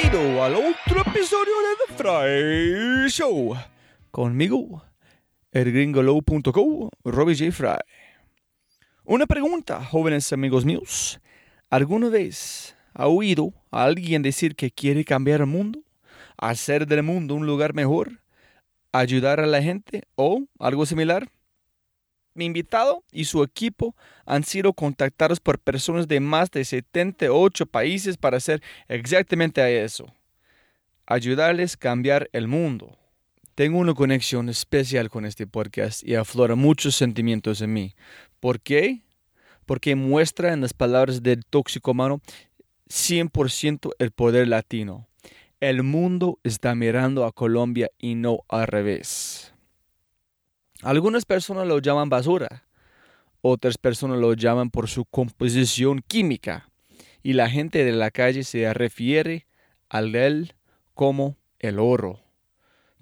Bienvenido al otro episodio de The Fry Show. Conmigo, elgringolow.co, Robbie J. Fry. Una pregunta, jóvenes amigos míos. ¿Alguna vez ha oído a alguien decir que quiere cambiar el mundo? ¿Hacer del mundo un lugar mejor? ¿Ayudar a la gente? ¿O algo similar? Mi invitado y su equipo han sido contactados por personas de más de 78 países para hacer exactamente eso. Ayudarles a cambiar el mundo. Tengo una conexión especial con este podcast y aflora muchos sentimientos en mí. ¿Por qué? Porque muestra en las palabras del tóxico humano 100% el poder latino. El mundo está mirando a Colombia y no al revés. Algunas personas lo llaman basura, otras personas lo llaman por su composición química y la gente de la calle se refiere al él como el oro.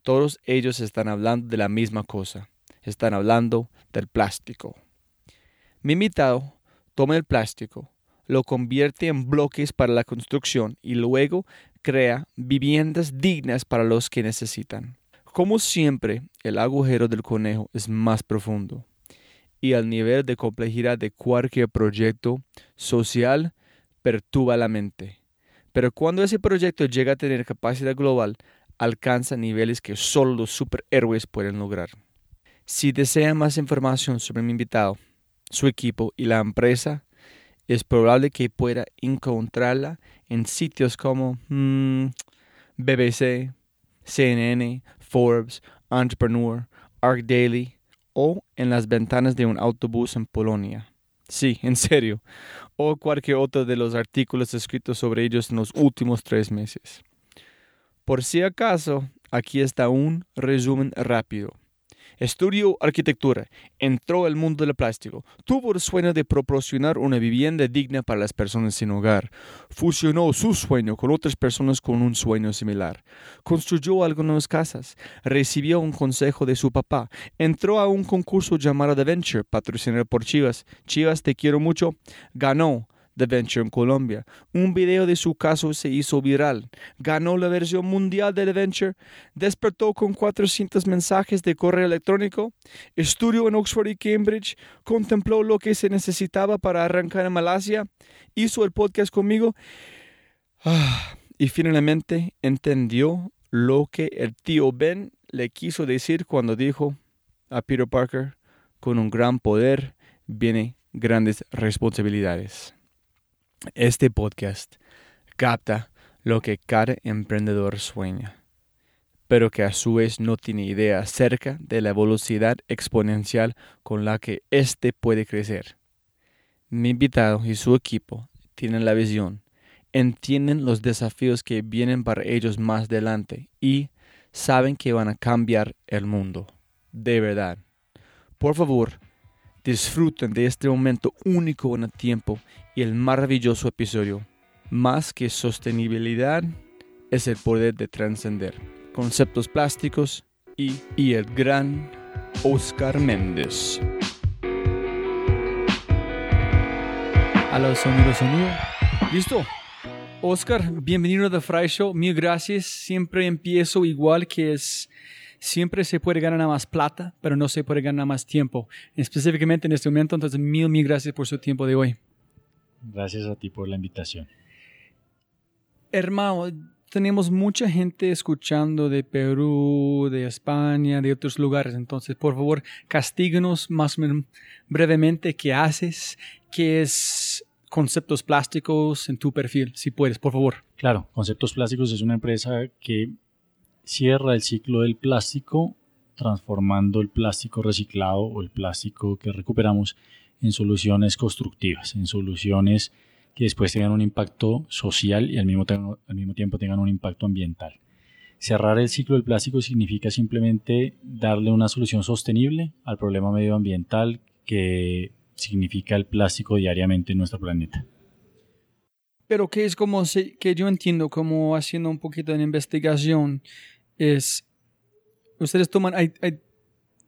Todos ellos están hablando de la misma cosa, están hablando del plástico. Mi invitado toma el plástico, lo convierte en bloques para la construcción y luego crea viviendas dignas para los que necesitan. Como siempre, el agujero del conejo es más profundo y el nivel de complejidad de cualquier proyecto social perturba la mente. Pero cuando ese proyecto llega a tener capacidad global, alcanza niveles que solo los superhéroes pueden lograr. Si desean más información sobre mi invitado, su equipo y la empresa, es probable que pueda encontrarla en sitios como mm, BBC, CNN, Forbes, Entrepreneur, Arc Daily o en las ventanas de un autobús en Polonia. Sí, en serio. O cualquier otro de los artículos escritos sobre ellos en los últimos tres meses. Por si acaso, aquí está un resumen rápido. Estudió arquitectura, entró al mundo del plástico, tuvo el sueño de proporcionar una vivienda digna para las personas sin hogar, fusionó su sueño con otras personas con un sueño similar, construyó algunas casas, recibió un consejo de su papá, entró a un concurso llamado The Venture, patrocinado por Chivas, Chivas te quiero mucho, ganó, The Venture en Colombia. Un video de su caso se hizo viral. Ganó la versión mundial de The Venture. Despertó con 400 mensajes de correo electrónico. Estudió en Oxford y Cambridge. Contempló lo que se necesitaba para arrancar en Malasia. Hizo el podcast conmigo. Ah, y finalmente entendió lo que el tío Ben le quiso decir cuando dijo a Peter Parker, con un gran poder viene grandes responsabilidades. Este podcast capta lo que cada emprendedor sueña, pero que a su vez no tiene idea acerca de la velocidad exponencial con la que éste puede crecer. Mi invitado y su equipo tienen la visión, entienden los desafíos que vienen para ellos más adelante y saben que van a cambiar el mundo. De verdad. Por favor, disfruten de este momento único en el tiempo y el maravilloso episodio. Más que sostenibilidad, es el poder de trascender conceptos plásticos y, y el gran Oscar Méndez. Aló, sonido, sonido. ¿Listo? Oscar, bienvenido a The Fry Show. Mil gracias. Siempre empiezo igual que es siempre se puede ganar más plata, pero no se puede ganar más tiempo. Específicamente en este momento, entonces mil, mil gracias por su tiempo de hoy. Gracias a ti por la invitación. Hermano, tenemos mucha gente escuchando de Perú, de España, de otros lugares. Entonces, por favor, castíguenos más brevemente qué haces, qué es Conceptos Plásticos en tu perfil, si puedes, por favor. Claro, Conceptos Plásticos es una empresa que cierra el ciclo del plástico transformando el plástico reciclado o el plástico que recuperamos en soluciones constructivas, en soluciones que después tengan un impacto social y al mismo, al mismo tiempo tengan un impacto ambiental. Cerrar el ciclo del plástico significa simplemente darle una solución sostenible al problema medioambiental que significa el plástico diariamente en nuestro planeta. Pero que es como que yo entiendo, como haciendo un poquito de investigación, es, ustedes toman, hay,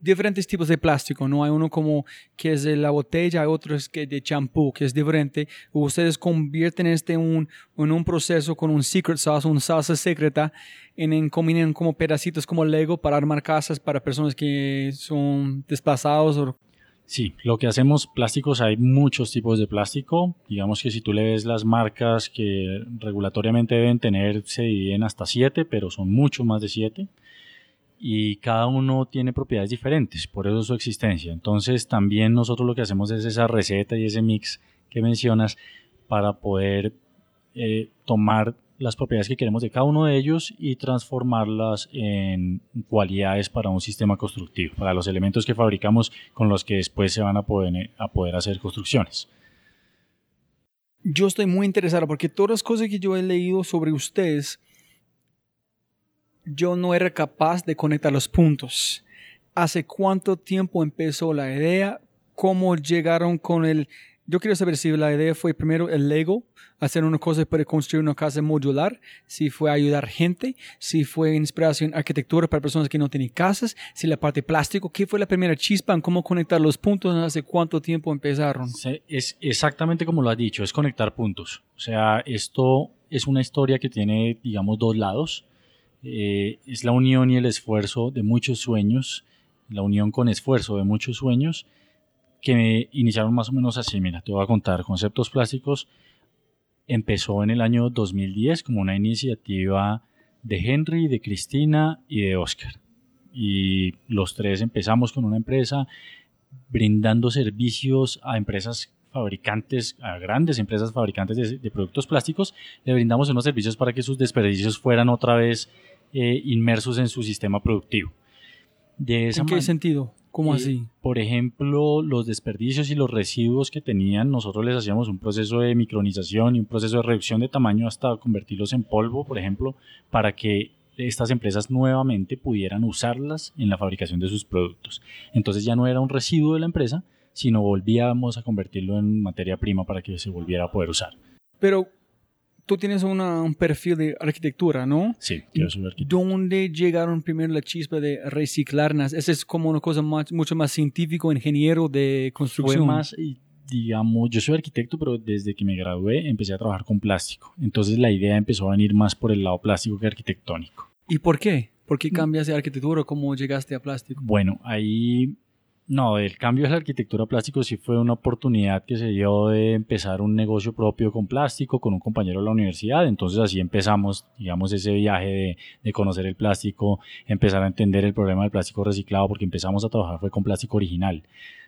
diferentes tipos de plástico, ¿no? Hay uno como que es de la botella, hay otro es que de champú, que es diferente. Ustedes convierten este un, en un proceso con un secret sauce, una salsa secreta, en, en combinan como pedacitos como Lego para armar casas para personas que son desplazados o Sí, lo que hacemos plásticos, hay muchos tipos de plástico. Digamos que si tú le ves las marcas que regulatoriamente deben tener, se dividen hasta siete, pero son mucho más de siete y cada uno tiene propiedades diferentes, por eso su existencia. Entonces también nosotros lo que hacemos es esa receta y ese mix que mencionas para poder eh, tomar las propiedades que queremos de cada uno de ellos y transformarlas en cualidades para un sistema constructivo, para los elementos que fabricamos con los que después se van a poder, a poder hacer construcciones. Yo estoy muy interesado porque todas las cosas que yo he leído sobre ustedes yo no era capaz de conectar los puntos. ¿Hace cuánto tiempo empezó la idea? ¿Cómo llegaron con el... Yo quiero saber si la idea fue primero el Lego, hacer una cosa para construir una casa modular, si fue ayudar gente, si fue inspiración arquitectura para personas que no tienen casas, si la parte plástico, ¿qué fue la primera chispa en cómo conectar los puntos? ¿Hace cuánto tiempo empezaron? es exactamente como lo has dicho, es conectar puntos. O sea, esto es una historia que tiene, digamos, dos lados. Eh, es la unión y el esfuerzo de muchos sueños, la unión con esfuerzo de muchos sueños que me iniciaron más o menos así. Mira, te voy a contar, Conceptos Plásticos empezó en el año 2010 como una iniciativa de Henry, de Cristina y de Oscar. Y los tres empezamos con una empresa brindando servicios a empresas fabricantes, a grandes empresas fabricantes de, de, productos plásticos, le brindamos unos servicios para que sus desperdicios fueran otra vez eh, inmersos en su sistema productivo. De esa ¿En qué sentido? ¿Cómo así? Por ejemplo, los desperdicios y los residuos que tenían, nosotros les hacíamos un proceso de micronización y un proceso de reducción de tamaño hasta convertirlos en polvo, por ejemplo, para que estas empresas nuevamente pudieran usarlas en la fabricación de sus productos. Entonces ya no era un residuo de la empresa, sino volvíamos a convertirlo en materia prima para que se volviera a poder usar. Pero tú tienes un perfil de arquitectura, ¿no? Sí, quiero ser arquitecto. ¿Dónde llegaron primero la chispa de reciclarlas? Esa es como una cosa mucho más científico, ingeniero de construcción. Fue más, digamos, yo soy arquitecto, pero desde que me gradué empecé a trabajar con plástico. Entonces la idea empezó a venir más por el lado plástico que arquitectónico. ¿Y por qué? ¿Por qué cambias de arquitectura? ¿Cómo llegaste a plástico? Bueno, ahí no, el cambio de la arquitectura plástico sí fue una oportunidad que se dio de empezar un negocio propio con plástico con un compañero de la universidad. Entonces así empezamos, digamos, ese viaje de, de, conocer el plástico, empezar a entender el problema del plástico reciclado, porque empezamos a trabajar fue con plástico original,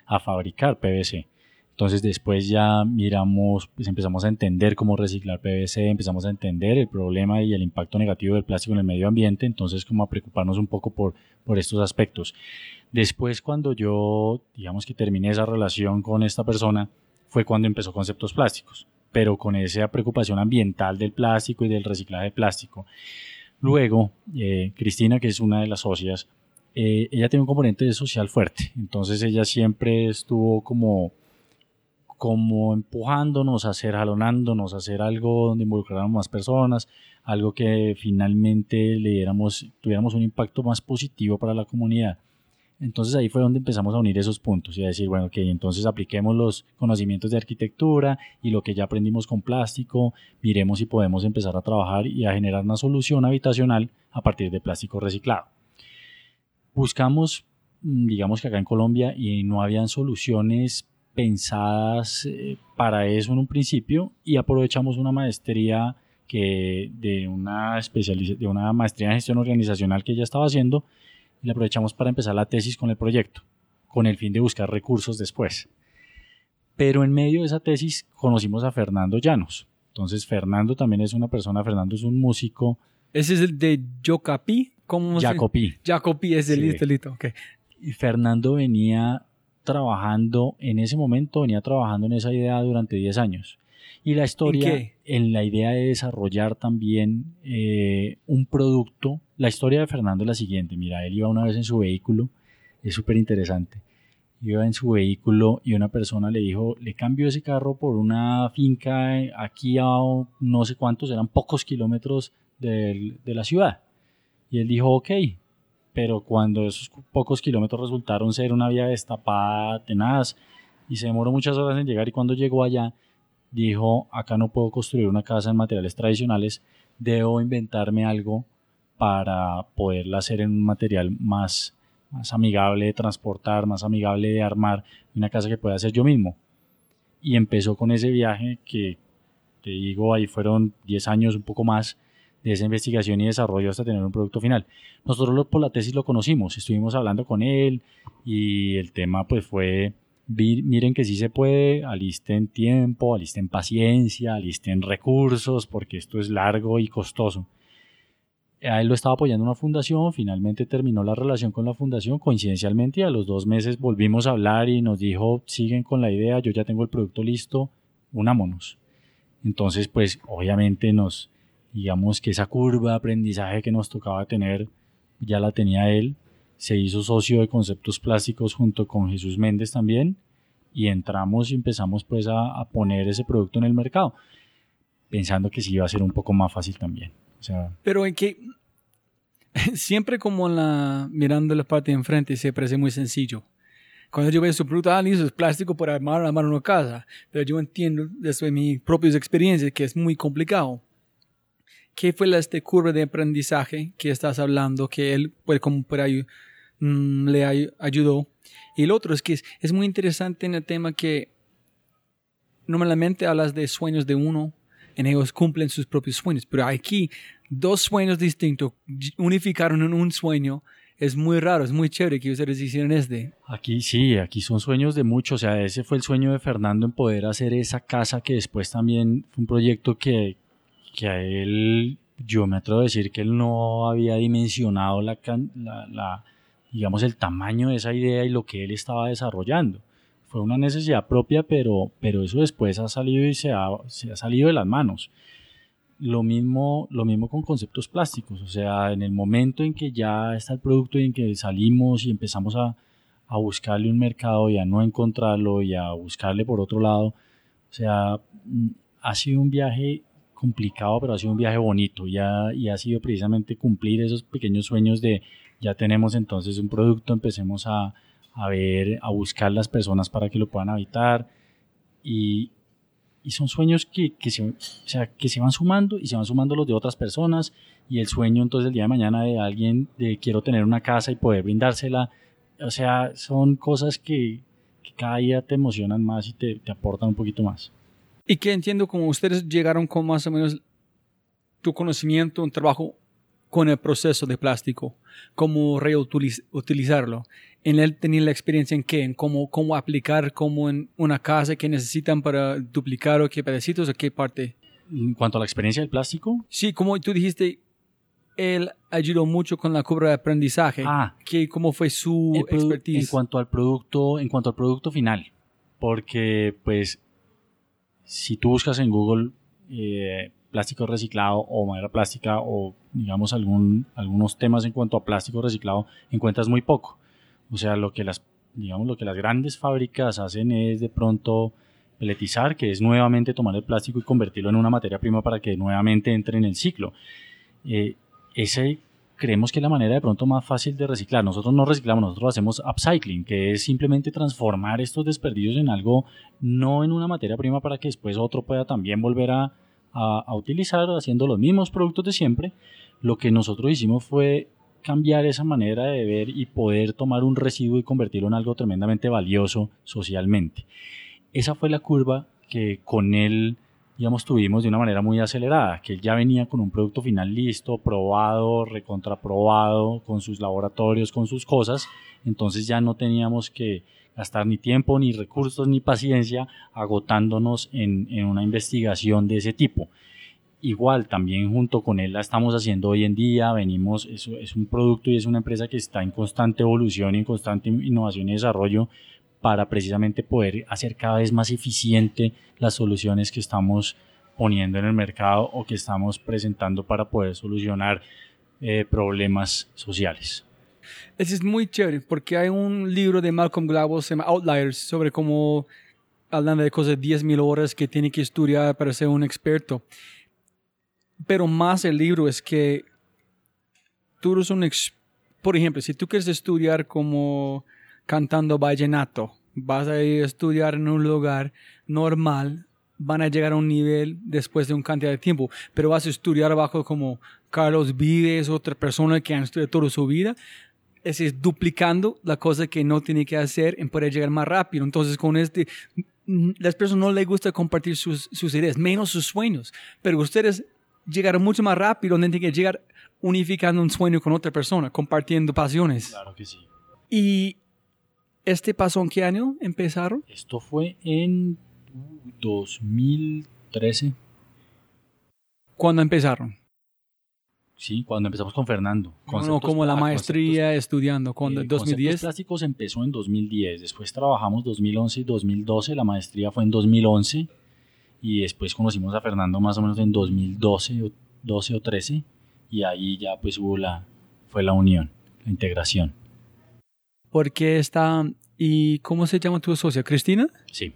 a fabricar PVC. Entonces después ya miramos, pues empezamos a entender cómo reciclar PVC, empezamos a entender el problema y el impacto negativo del plástico en el medio ambiente, entonces como a preocuparnos un poco por, por estos aspectos. Después, cuando yo, digamos que terminé esa relación con esta persona, fue cuando empezó Conceptos Plásticos, pero con esa preocupación ambiental del plástico y del reciclaje de plástico. Luego, eh, Cristina, que es una de las socias, eh, ella tiene un componente social fuerte, entonces ella siempre estuvo como como empujándonos a hacer, jalonándonos a hacer algo donde involucráramos más personas, algo que finalmente le diéramos, tuviéramos un impacto más positivo para la comunidad. Entonces ahí fue donde empezamos a unir esos puntos y a decir, bueno, que entonces apliquemos los conocimientos de arquitectura y lo que ya aprendimos con plástico, miremos si podemos empezar a trabajar y a generar una solución habitacional a partir de plástico reciclado. Buscamos, mm, digamos que acá en Colombia, y no habían soluciones pensadas eh, para eso en un principio y aprovechamos una maestría que de una de una maestría en gestión organizacional que ya estaba haciendo y la aprovechamos para empezar la tesis con el proyecto, con el fin de buscar recursos después. Pero en medio de esa tesis conocimos a Fernando Llanos. Entonces Fernando también es una persona, Fernando es un músico. ¿Ese es el de Yocapi? ¿Cómo. Jacopi es el sí. listo, Y Fernando venía trabajando, en ese momento venía trabajando en esa idea durante 10 años. Y la historia, ¿En en, la idea de desarrollar también eh, un producto, la historia de Fernando es la siguiente, mira, él iba una vez en su vehículo, es súper interesante, iba en su vehículo y una persona le dijo, le cambio ese carro por una finca aquí a no sé cuántos, eran pocos kilómetros de, de la ciudad. Y él dijo, ok, pero cuando esos pocos kilómetros resultaron ser una vía destapada, tenaz, y se demoró muchas horas en llegar y cuando llegó allá, dijo, acá no puedo construir una casa en materiales tradicionales, debo inventarme algo para poderla hacer en un material más, más amigable de transportar, más amigable de armar, una casa que pueda hacer yo mismo. Y empezó con ese viaje que, te digo, ahí fueron 10 años, un poco más, de esa investigación y desarrollo hasta tener un producto final. Nosotros por la tesis lo conocimos, estuvimos hablando con él y el tema pues fue, miren que sí se puede, alisten tiempo, alisten paciencia, alisten recursos, porque esto es largo y costoso. Él lo estaba apoyando una fundación, finalmente terminó la relación con la fundación, coincidencialmente y a los dos meses volvimos a hablar y nos dijo, siguen con la idea, yo ya tengo el producto listo, unámonos. Entonces, pues obviamente nos, digamos que esa curva de aprendizaje que nos tocaba tener ya la tenía él. Se hizo socio de conceptos plásticos junto con Jesús Méndez también y entramos y empezamos pues a, poner ese producto en el mercado, pensando que sí iba a ser un poco más fácil también. Pero en que siempre como la mirando la parte de enfrente se parece muy sencillo. Cuando yo veo su producto, ah, listo, es plástico para armar, armar una casa. Pero yo entiendo desde mis propias experiencias que es muy complicado. ¿Qué fue la este curva de aprendizaje que estás hablando que él pues, como por ahí, mm, le ayudó? Y el otro es que es, muy interesante en el tema que normalmente hablas de sueños de uno, en ellos cumplen sus propios sueños, pero aquí dos sueños distintos unificaron en un sueño. Es muy raro, es muy chévere que ustedes hicieron este. Aquí sí, aquí son sueños de muchos. O sea, ese fue el sueño de Fernando en poder hacer esa casa que después también fue un proyecto que, que a él, yo me atrevo a decir que él no había dimensionado la, la, digamos, el tamaño de esa idea y lo que él estaba desarrollando. Fue una necesidad propia, pero, pero eso después ha salido y se ha, se ha salido de las manos. Lo mismo, lo mismo con conceptos plásticos, o sea, en el momento en que ya está el producto y en que salimos y empezamos a, a buscarle un mercado y a no encontrarlo y a buscarle por otro lado, o sea, mm, ha sido un viaje complicado, pero ha sido un viaje bonito y y ha sido precisamente cumplir esos pequeños sueños de ya tenemos entonces un producto, empecemos a, a ver, a buscar las personas para que lo puedan habitar. Y, y son sueños que, que, se, o sea, que se van sumando y se van sumando los de otras personas. Y el sueño entonces el día de mañana de alguien de quiero tener una casa y poder brindársela, o sea, son cosas que, que cada día te emocionan más y te, te aportan un poquito más. Y que entiendo como ustedes llegaron con más o menos tu conocimiento, un trabajo con el proceso de plástico, cómo reutilizarlo. En él tenía la experiencia en qué, en cómo, cómo aplicar como en una casa que necesitan para duplicar o qué pedacitos o qué parte. En cuanto a la experiencia del plástico. Sí, como tú dijiste, él ayudó mucho con la curva de aprendizaje. Ah. Que, ¿Cómo fue su expertise? En cuanto al producto, en cuanto al producto final. Porque, pues, si tú buscas en Google eh, plástico reciclado o madera plástica o digamos algún, algunos temas en cuanto a plástico reciclado, encuentras muy poco. O sea, lo que las, digamos, lo que las grandes fábricas hacen es de pronto peletizar, que es nuevamente tomar el plástico y convertirlo en una materia prima para que nuevamente entre en el ciclo. Eh, ese creemos que es la manera de pronto más fácil de reciclar. Nosotros no reciclamos, nosotros hacemos upcycling, que es simplemente transformar estos desperdicios en algo, no en una materia prima para que después otro pueda también volver a, a, utilizar haciendo los mismos productos de siempre. Lo que nosotros hicimos fue cambiar esa manera de ver y poder tomar un residuo y convertirlo en algo tremendamente valioso socialmente. Esa fue la curva que con él digamos, tuvimos de una manera muy acelerada, que él ya venía con un producto final listo, probado, recontraprobado, con sus laboratorios, con sus cosas, entonces ya no teníamos que gastar ni tiempo, ni recursos, ni paciencia agotándonos en, en una investigación de ese tipo. Igual, también junto con él la estamos haciendo hoy en día, venimos, es, es un producto y es una empresa que está en constante evolución y en constante innovación y desarrollo, para precisamente poder hacer cada vez más eficiente las soluciones que estamos poniendo en el mercado o que estamos presentando para poder solucionar eh, problemas sociales. Eso es muy chévere porque hay un libro de Malcolm Gladwell, se llama Outliers, sobre cómo hablando de cosas de 10.000 horas que tiene que estudiar para ser un experto. Pero más el libro es que tú eres un por ejemplo, si tú quieres estudiar como cantando vallenato, vas a estudiar en un lugar normal, van a llegar a un nivel después de un cantidad de tiempo, pero vas a estudiar abajo como Carlos Vives, otra persona que han estudiado toda su vida, es, duplicando la cosa que no tiene que hacer en poder llegar más rápido. Entonces, con este, las personas no les gusta compartir sus, sus ideas, menos sus sueños, pero ustedes llegaron mucho más rápido donde tienen que llegar unificando un sueño con otra persona, compartiendo pasiones. Claro que sí. Y este pasó en qué año empezaron? Esto fue en 2013. ¿Cuándo empezaron? Sí, cuando empezamos con Fernando. No, como la maestría estudiando, cuando eh, 2010. plásticos empezó en 2010, después trabajamos 2011 y 2012, la maestría fue en 2011 y después conocimos a Fernando más o menos en 2012 o 12 o 13 y ahí ya pues hubo la fue la unión, la integración. ¿Por qué está y cómo se llama tu socia, Cristina? Sí.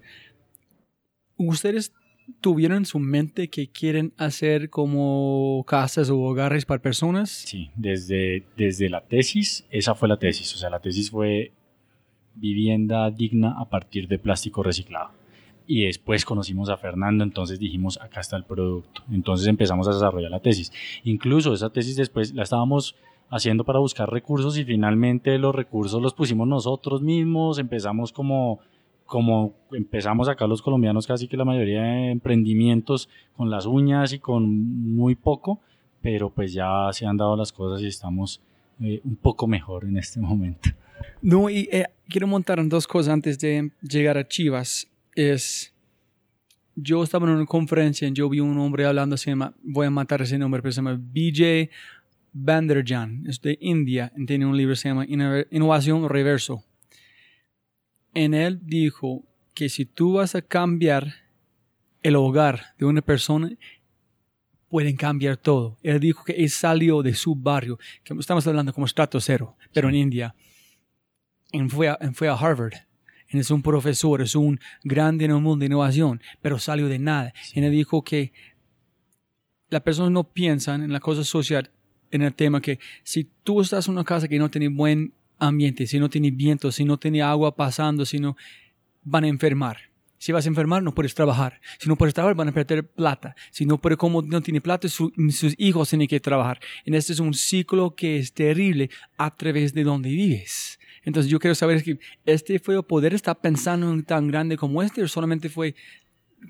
¿Ustedes tuvieron en su mente que quieren hacer como casas o hogares para personas? Sí, desde, desde la tesis, esa fue la tesis. O sea, la tesis fue vivienda digna a partir de plástico reciclado. Y después conocimos a Fernando, entonces dijimos, acá está el producto. Entonces empezamos a desarrollar la tesis. Incluso esa tesis después la estábamos haciendo para buscar recursos y finalmente los recursos los pusimos nosotros mismos, empezamos como como empezamos acá los colombianos casi que la mayoría de emprendimientos con las uñas y con muy poco, pero pues ya se han dado las cosas y estamos eh, un poco mejor en este momento. No, y eh, quiero montar dos cosas antes de llegar a Chivas. Es, yo estaba en una conferencia y yo vi un hombre hablando, se llama, voy a matar ese nombre, pero se llama BJ Banderjan, es de India, tiene un libro que se llama Innovación Reverso en él dijo que si tú vas a cambiar el hogar de una persona, pueden cambiar todo. Él dijo que él salió de su barrio, que estamos hablando como estrato cero, pero en India, y fue, a, fue a Harvard. es un profesor, es un grande en el mundo de innovación, pero salió de nada. Y él dijo que las personas no piensan en la cosa social, en el tema que si tú estás en una casa que no tiene buen ambiente, si no tiene viento, si no tiene agua pasando, si no, van a enfermar. Si vas a enfermar, no puedes trabajar. Si no puedes trabajar, van a perder plata. Si no puede, como no tiene plata, sus hijos tienen que trabajar. En este es un ciclo que es terrible a través de donde vives. Entonces yo quiero saber si este fue poder estar pensando en tan grande como este o solamente fue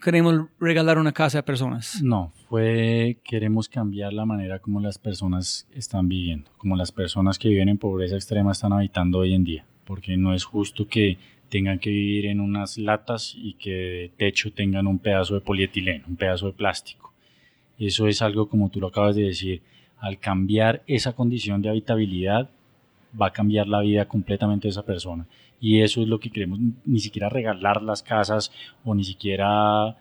queremos regalar una casa a personas. No, fue queremos cambiar la manera como las personas están viviendo, como las personas que viven en pobreza extrema están habitando hoy en día, porque no es justo que tengan que vivir en unas latas y que de techo tengan un pedazo de polietileno, un pedazo de plástico. Eso es algo como tú lo acabas de decir, al cambiar esa condición de habitabilidad va a cambiar la vida completamente de esa persona y eso es lo que queremos, ni siquiera regalar las casas o ni siquiera,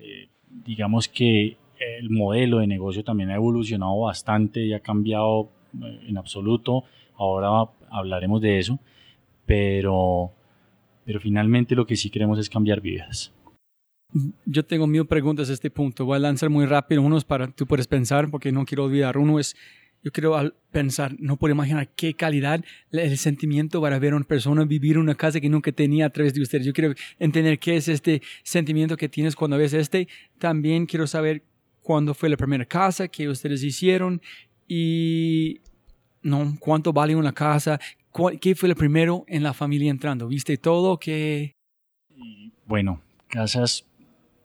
eh, digamos que el modelo de negocio también ha evolucionado bastante y ha cambiado eh, en absoluto, ahora hablaremos de eso, pero, pero finalmente lo que sí queremos es cambiar vidas. Yo tengo mil preguntas a este punto, voy a lanzar muy rápido unos para tú puedes pensar porque no quiero olvidar. Uno es, yo quiero pensar, no puedo imaginar qué calidad el sentimiento para ver a una persona vivir una casa que nunca tenía a través de ustedes. Yo quiero entender qué es este sentimiento que tienes cuando ves este. También quiero saber cuándo fue la primera casa que ustedes hicieron y no cuánto vale una casa, qué fue el primero en la familia entrando. ¿Viste todo? ¿Qué? Bueno, casas,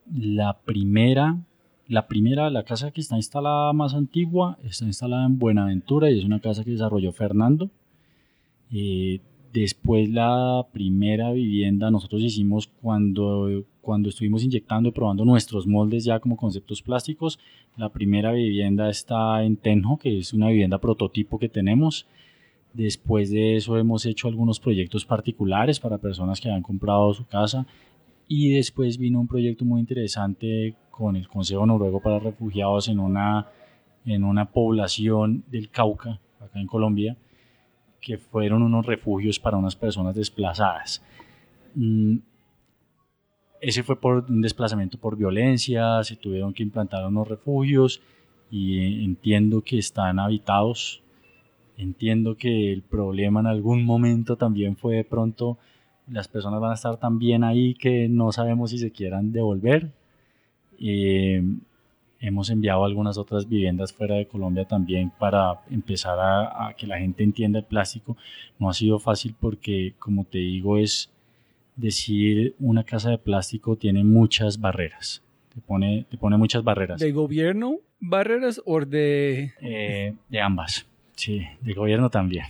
la primera la primera, la casa que está instalada más antigua, está instalada en Buenaventura y es una casa que desarrolló Fernando. Eh, después la primera vivienda nosotros hicimos cuando, cuando estuvimos inyectando y probando nuestros moldes ya como conceptos plásticos. La primera vivienda está en Tenjo, que es una vivienda prototipo que tenemos. Después de eso hemos hecho algunos proyectos particulares para personas que han comprado su casa y después vino un proyecto muy interesante con el Consejo Noruego para Refugiados en una, en una población del Cauca, acá en Colombia, que fueron unos refugios para unas personas desplazadas. Mm, ese fue por un desplazamiento por violencia, se tuvieron que implantar unos refugios y entiendo que están habitados. Entiendo que el problema en algún momento también fue de pronto las personas van a estar tan bien ahí que no sabemos si se quieran devolver. Eh, hemos enviado algunas otras viviendas fuera de Colombia también para empezar a, a, que la gente entienda el plástico. No ha sido fácil porque, como te digo, es decir una casa de plástico tiene muchas barreras. Te pone, te pone muchas barreras. ¿De gobierno barreras o de...? Eh, de ambas, sí, de gobierno también.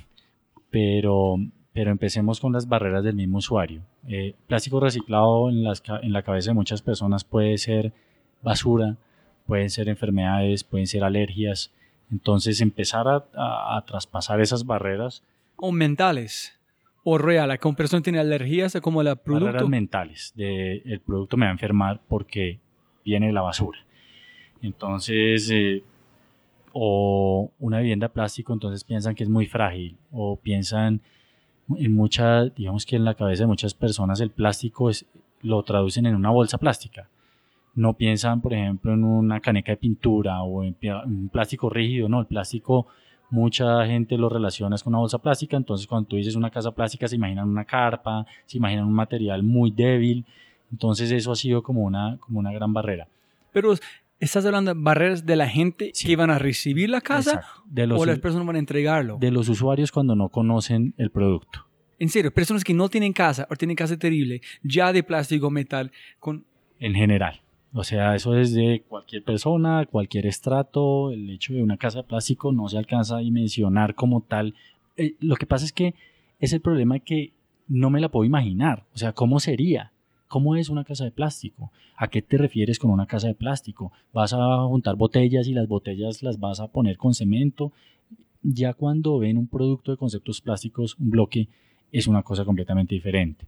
Pero, pero empecemos con las barreras del mismo usuario. Eh, plástico reciclado en, las, en la cabeza de muchas personas puede ser basura, pueden ser enfermedades, pueden ser alergias. Entonces empezar a, a, a traspasar esas barreras. O mentales o real, que una persona tiene alergias como el producto. Barreras mentales, de, el producto me va a enfermar porque viene de la basura. Entonces, eh, o una vivienda de plástico, entonces piensan que es muy frágil, o piensan en mucha, digamos que en la cabeza de muchas personas el plástico es, lo traducen en una bolsa plástica. No piensan, por ejemplo, en una caneca de pintura o en un plástico rígido, no, el plástico mucha gente lo relaciona con una bolsa plástica, entonces cuando tú dices una casa plástica se imaginan una carpa, se imaginan un material muy débil, entonces eso ha sido como una, como una gran barrera. Pero estás hablando de barreras de la gente Sí. que van a recibir la casa Exacto. De los, o las personas van a entregarlo. de los usuarios cuando no conocen el producto. En serio, personas que no tienen casa o tienen casa terrible, ya de plástico o metal, con en general. O sea, eso es de cualquier persona, cualquier estrato, el hecho de una casa de plástico no se alcanza a dimensionar como tal. Eh, lo que pasa es que es el problema que no me la puedo imaginar. O sea, ¿cómo sería? ¿Cómo es una casa de plástico? ¿A qué te refieres con una casa de plástico? ¿Vas a juntar botellas y las botellas las vas a poner con cemento? Ya cuando ven un producto de conceptos plásticos, un bloque, es una cosa completamente diferente.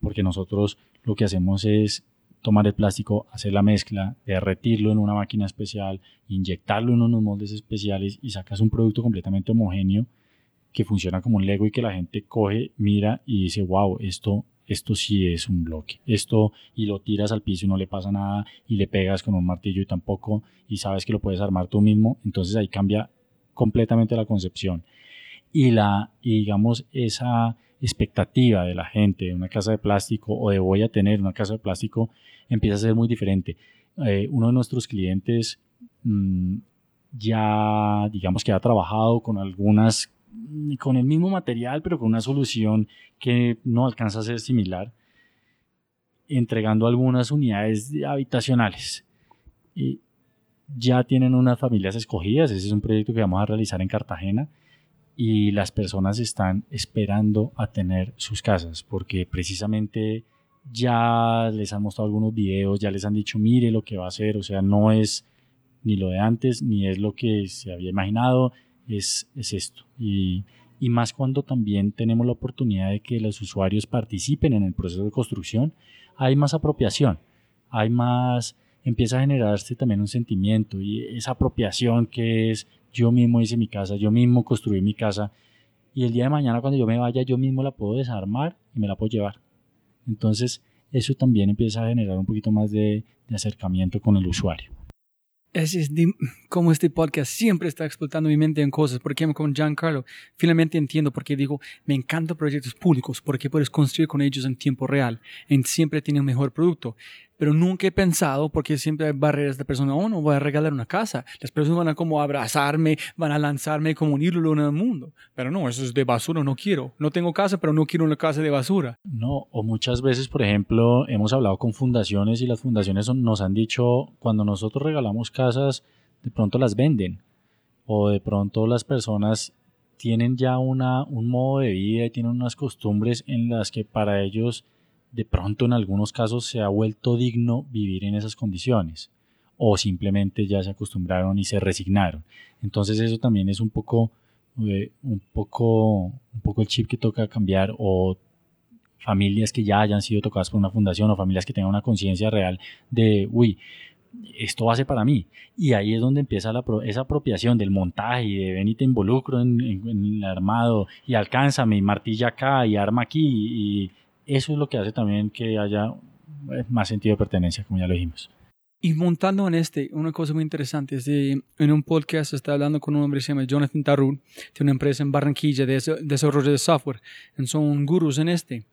Porque nosotros lo que hacemos es tomar el plástico, hacer la mezcla, derretirlo en una máquina especial, inyectarlo en unos moldes especiales y sacas un producto completamente homogéneo que funciona como un Lego y que la gente coge, mira y dice, wow, esto, esto sí es un bloque. Esto y lo tiras al piso y no le pasa nada y le pegas con un martillo y tampoco y sabes que lo puedes armar tú mismo. Entonces ahí cambia completamente la concepción. Y la, y digamos, esa expectativa de la gente de una casa de plástico o de voy a tener una casa de plástico empieza a ser muy diferente. Eh, uno de nuestros clientes mmm, ya, digamos que ha trabajado con algunas, con el mismo material, pero con una solución que no alcanza a ser similar, entregando algunas unidades habitacionales. Y ya tienen unas familias escogidas, ese es un proyecto que vamos a realizar en Cartagena y las personas están esperando a tener sus casas porque precisamente ya les han mostrado algunos videos, ya les han dicho mire lo que va a hacer, o sea, no es ni lo de antes, ni es lo que se había imaginado, es, es esto. Y, y más cuando también tenemos la oportunidad de que los usuarios participen en el proceso de construcción, hay más apropiación, hay más, empieza a generarse también un sentimiento y esa apropiación que es yo mismo hice mi casa, yo mismo construí mi casa y el día de mañana cuando yo me vaya yo mismo la puedo desarmar y me la puedo llevar. Entonces eso también empieza a generar un poquito más de, acercamiento con el usuario. Es, es como este podcast siempre está explotando mi mente en cosas. Por ejemplo, con Giancarlo, finalmente entiendo por qué digo, me encantan proyectos públicos, porque puedes construir con ellos en tiempo real, en siempre tiene un mejor producto. Pero nunca he pensado, porque siempre hay barreras de personas, oh, no voy a regalar una casa. Las personas van a como abrazarme, van a lanzarme como un ídolo en el mundo. Pero no, eso es de basura, no quiero. No tengo casa, pero no quiero una casa de basura. No, o muchas veces, por ejemplo, hemos hablado con fundaciones y las fundaciones nos han dicho, cuando nosotros regalamos casas, de pronto las venden. O de pronto las personas tienen ya una, un modo de vida y tienen unas costumbres en las que para ellos de pronto en algunos casos se ha vuelto digno vivir en esas condiciones o simplemente ya se acostumbraron y se resignaron. Entonces eso también es un poco eh, un, poco, un poco el chip que toca cambiar o familias que ya hayan sido tocadas por una fundación o familias que tengan una conciencia real de, uy, esto ser para mí. Y ahí es donde empieza esa apropiación del montaje y de ven y te involucro en, el armado y alcánzame y martilla acá y arma aquí. Y eso es lo que hace también que haya eh, más sentido de pertenencia, como ya lo dijimos. Y montando en este, una cosa muy interesante es de, en un podcast está hablando con un hombre que se llama Jonathan Tarur, tiene una empresa en Barranquilla de desarrollo de software, son gurús en este,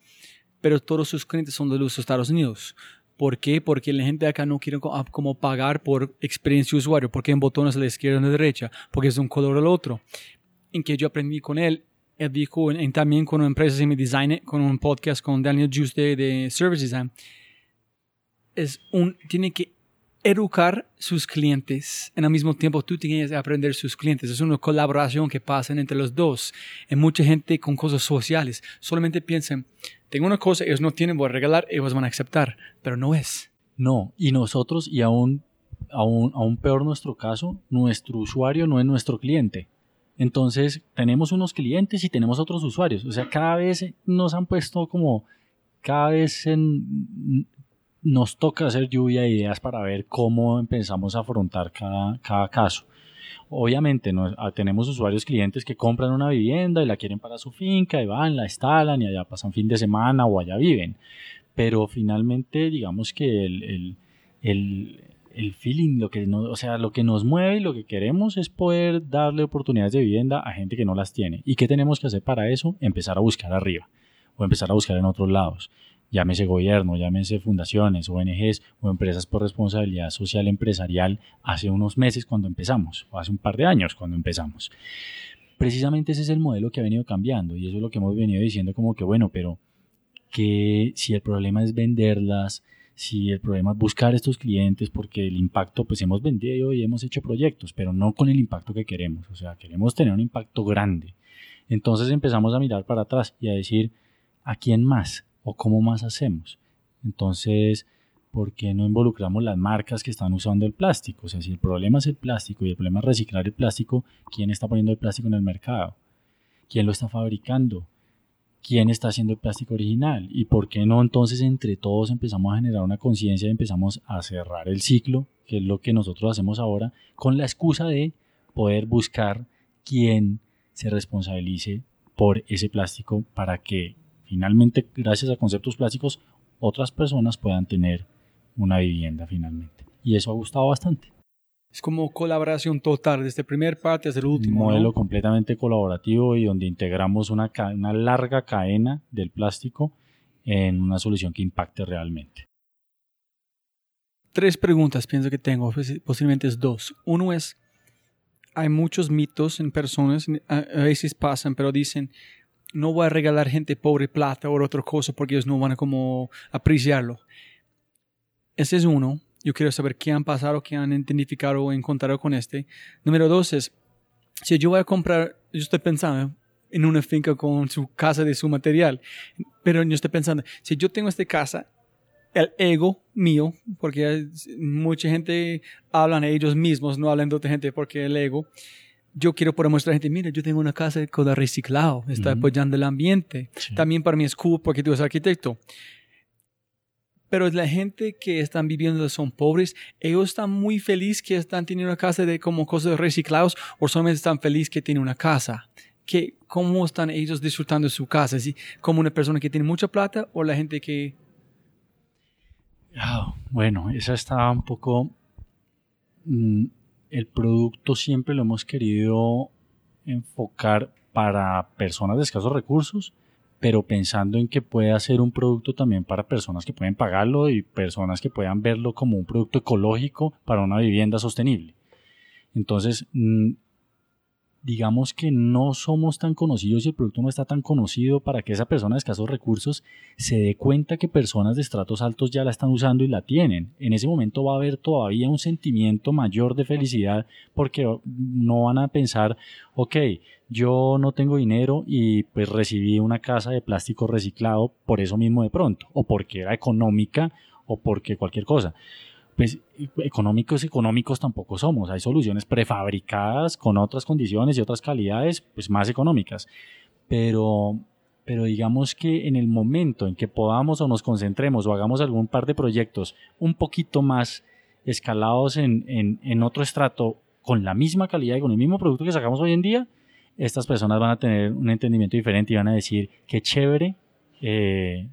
pero todos sus clientes son de los Estados Unidos. ¿Por qué? Porque la gente de acá no quiere ah, como pagar por experiencia de usuario, porque en botones a la izquierda o a la derecha, porque es un color al otro. En que yo aprendí con él, dijo en, también con una empresa de design, con un podcast con Daniel Just de, Service Design, es un, tiene que educar sus clientes. En al mismo tiempo, tú tienes que aprender sus clientes. Es una colaboración que pasa entre los dos. En mucha gente con cosas sociales solamente piensan, tengo una cosa, ellos no tienen, voy a regalar, ellos van a aceptar. Pero no es. No, y nosotros, y aún, aún, aún peor nuestro caso, nuestro usuario no es nuestro cliente. Entonces, tenemos unos clientes y tenemos otros usuarios. O sea, cada vez nos han puesto como, cada vez nos toca hacer lluvia de ideas para ver cómo empezamos a afrontar cada, cada caso. Obviamente ah, tenemos usuarios clientes que compran una vivienda y la quieren para su finca y van, la instalan y allá pasan fin de semana o allá viven. Pero finalmente digamos que el, el, el feeling, lo que, o sea, lo que nos mueve y lo que queremos es poder darle oportunidades de vivienda a gente que no las tiene. ¿Y qué tenemos que hacer para eso? Empezar a buscar arriba o empezar a buscar en otros lados llámese gobierno, llámese fundaciones, ONGs o empresas por responsabilidad social empresarial hace unos meses cuando empezamos, o hace un par de años cuando empezamos. Precisamente ese es el modelo que ha venido cambiando y eso es lo que hemos venido diciendo como que bueno, pero que si el problema es venderlas, si el problema es buscar estos clientes, porque el impacto, pues hemos vendido y hemos hecho proyectos, pero no con el impacto que queremos, o sea, queremos tener un impacto grande. Entonces empezamos a mirar para atrás y a decir, ¿a quién más? o cómo más hacemos. Entonces, ¿por qué no involucramos las marcas que están usando el plástico? O sea, si el problema es el plástico y el problema es reciclar el plástico, ¿quién está poniendo el plástico en el mercado? ¿Quién lo está fabricando? ¿Quién está haciendo el plástico original? ¿Y por qué no entonces entre todos empezamos a generar una conciencia y empezamos a cerrar el ciclo, que es lo que nosotros hacemos ahora, con la excusa de poder buscar quién se responsabilice por ese plástico para que finalmente, gracias a conceptos plásticos, otras personas puedan tener una vivienda finalmente. Y eso ha gustado bastante. Es como colaboración total, desde el primer parte hasta el último. Un modelo completamente colaborativo y donde integramos una, una larga cadena del plástico en una solución que impacte realmente. Tres preguntas pienso que tengo, pues, posiblemente es dos. Uno es, hay muchos mitos en personas, a veces pasan, pero dicen, no voy a regalar gente pobre plata o otra cosa porque ellos no van a como apreciarlo. Ese es uno. Yo quiero saber qué han pasado, qué han identificado o encontrado con este. Número dos es, si yo voy a comprar, yo estoy pensando en una finca con su casa de su material, pero yo estoy pensando, si yo tengo esta casa, el ego mío, porque mucha gente hablan de ellos mismos, no hablan de otra gente porque el ego, yo quiero poder mostrar a la gente, mira, yo tengo una casa con reciclado, está apoyando el ambiente. También para mí es cool porque tú eres arquitecto. Pero la gente que están viviendo son pobres, ellos están muy felices que están teniendo una casa de como cosas reciclados o solamente están felices que tienen una casa. Que, ¿Cómo están ellos disfrutando de su casa? ¿Sí? ¿Como una persona que tiene mucha plata o la gente que... bueno, esa está un poco... Mm, el producto siempre lo hemos querido enfocar para personas de escasos recursos, pero pensando en que puede ser un producto también para personas que pueden pagarlo y personas que puedan verlo como un producto ecológico para una vivienda sostenible. Entonces, mm, digamos que no somos tan conocidos y el producto no está tan conocido para que esa persona de escasos recursos se dé cuenta que personas de estratos altos ya la están usando y la tienen. En ese momento va a haber todavía un sentimiento mayor de felicidad porque no van a pensar, ok, yo no tengo dinero y pues recibí una casa de plástico reciclado por eso mismo de pronto, o porque era económica o porque cualquier cosa pues económicos económicos tampoco somos. Hay soluciones prefabricadas con otras condiciones y otras calidades, pues más económicas. Pero, pero digamos que en el momento en que podamos o nos concentremos o hagamos algún par de proyectos un poquito más escalados en, en, en otro estrato con la misma calidad y con el mismo producto que sacamos hoy en día, estas personas van a tener un entendimiento diferente y van a decir, qué chévere, eh,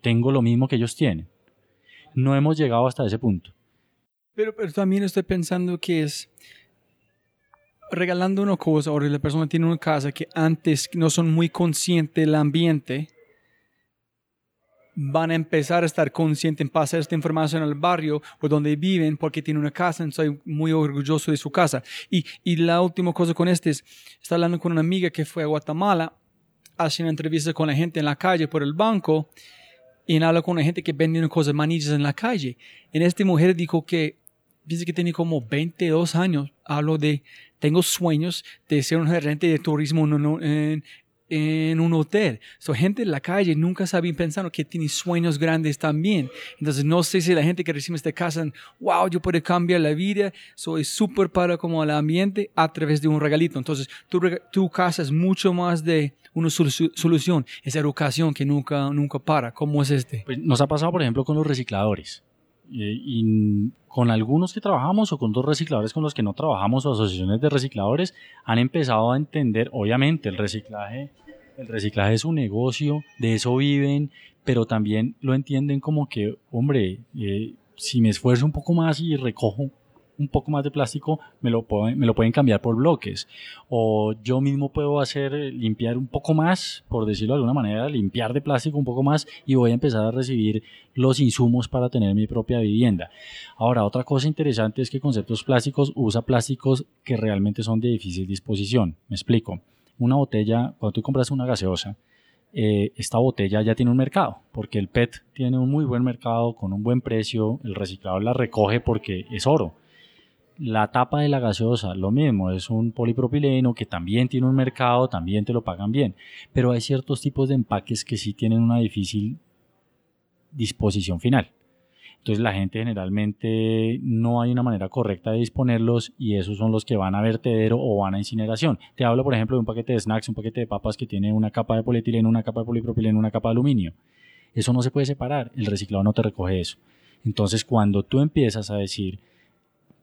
tengo lo mismo que ellos tienen no hemos llegado hasta ese punto. Pero, pero también estoy pensando que es regalando una cosa, o la persona tiene una casa que antes no son muy conscientes del ambiente, van a empezar a estar conscientes en pasar esta información al barrio o donde viven porque tienen una casa, estoy muy orgulloso de su casa. Y, y la última cosa con este es, está hablando con una amiga que fue a Guatemala, hace una entrevista con la gente en la calle por el banco y habla con la gente que vende cosas manillas en la calle. En esta mujer dijo que dice que tiene como 22 años. Hablo de, tengo sueños de ser un gerente de turismo en, en, un hotel. So, gente en la calle nunca saben pensando que tiene sueños grandes también. Entonces, no sé si la gente que recibe esta casa, wow, yo puedo cambiar la vida. Soy súper para como el ambiente a través de un regalito. Entonces, tu, tu casa es mucho más de una solución, esa educación que nunca, nunca para. ¿Cómo es este? Pues nos ha pasado, por ejemplo, con los recicladores. Eh, y con algunos que trabajamos o con dos recicladores con los que no trabajamos o asociaciones de recicladores han empezado a entender, obviamente, el reciclaje, el reciclaje es un negocio, de eso viven, pero también lo entienden como que, hombre, eh, si me esfuerzo un poco más y recojo un poco más de plástico, me lo, pueden, me lo pueden cambiar por bloques. O yo mismo puedo hacer, eh, limpiar un poco más, por decirlo de alguna manera, limpiar de plástico un poco más y voy a empezar a recibir los insumos para tener mi propia vivienda. Ahora, otra cosa interesante es que Conceptos Plásticos usa plásticos que realmente son de difícil disposición. Me explico. Una botella, cuando tú compras una gaseosa, eh, esta botella ya tiene un mercado, porque el PET tiene un muy buen mercado con un buen precio, el reciclado la recoge porque es oro la tapa de la gaseosa, lo mismo, es un polipropileno que también tiene un mercado, también te lo pagan bien, pero hay ciertos tipos de empaques que sí tienen una difícil disposición final. Entonces la gente generalmente no hay una manera correcta de disponerlos y esos son los que van a vertedero o van a incineración. Te hablo por ejemplo de un paquete de snacks, un paquete de papas que tiene una capa de polietileno, una capa de polipropileno, una capa de aluminio. Eso no se puede separar, el reciclado no te recoge eso. Entonces cuando tú empiezas a decir,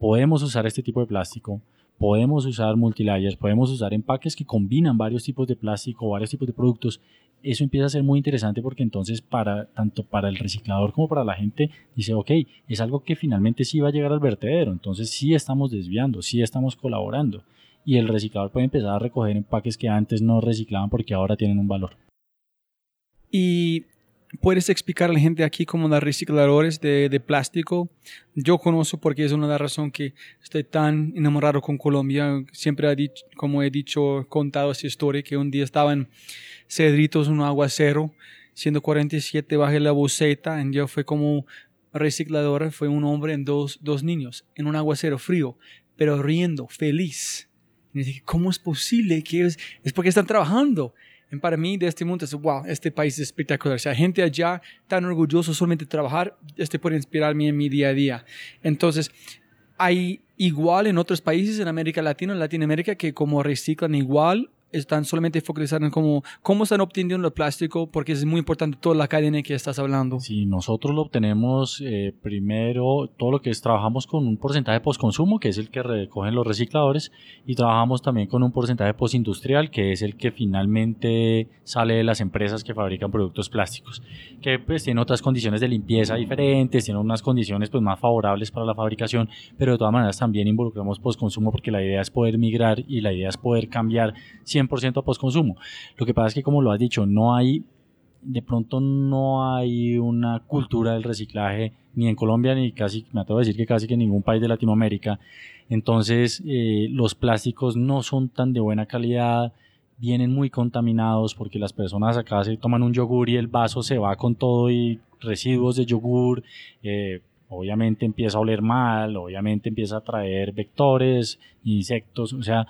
podemos usar este tipo de plástico, podemos usar multilayers, podemos usar empaques que combinan varios tipos de plástico, varios tipos de productos. Eso empieza a ser muy interesante porque entonces para tanto para el reciclador como para la gente dice, ok, es algo que finalmente sí va a llegar al vertedero, entonces sí estamos desviando, sí estamos colaborando y el reciclador puede empezar a recoger empaques que antes no reciclaban porque ahora tienen un valor. Y ¿Puedes explicar a la gente aquí cómo los recicladores de, de, plástico? Yo conozco porque es una de las razones que estoy tan enamorado con Colombia. Siempre, he dicho, como he dicho, contado esa historia que un día estaba en Cedritos, un aguacero, 147, bajé la boceta, y yo fue como recicladora, fue un hombre en dos, dos niños, en un aguacero frío, pero riendo, feliz. Y dije, ¿cómo es posible? que es porque están trabajando para mí de este mundo es, wow, este país es espectacular. O sea, gente allá tan orgulloso solamente de trabajar, este puede inspirarme en mi día a día. Entonces, hay igual en otros países en América Latina, en Latinoamérica, que como reciclan igual están solamente focusados en cómo, cómo están obteniendo el plástico, porque es muy importante toda la cadena que estás hablando. Sí, nosotros lo obtenemos eh, primero, todo lo que es, trabajamos con un porcentaje postconsumo, que es el que recogen los recicladores, y trabajamos también con un porcentaje postindustrial, que es el que finalmente sale de las empresas que fabrican productos plásticos, que pues tiene otras condiciones de limpieza diferentes, tiene unas condiciones pues más favorables para la fabricación, pero de todas maneras también involucramos postconsumo porque la idea es poder migrar y la idea es poder cambiar 100% a postconsumo. Lo que pasa es que, como lo has dicho, no hay, de pronto no hay una cultura del reciclaje ni en Colombia ni casi, me atrevo a decir que casi que en ningún país de Latinoamérica. Entonces, eh, los plásticos no son tan de buena calidad, vienen muy contaminados porque las personas acá se toman un yogur y el vaso se va con todo y residuos de yogur. Eh, obviamente empieza a oler mal, obviamente empieza a traer vectores, insectos, o sea,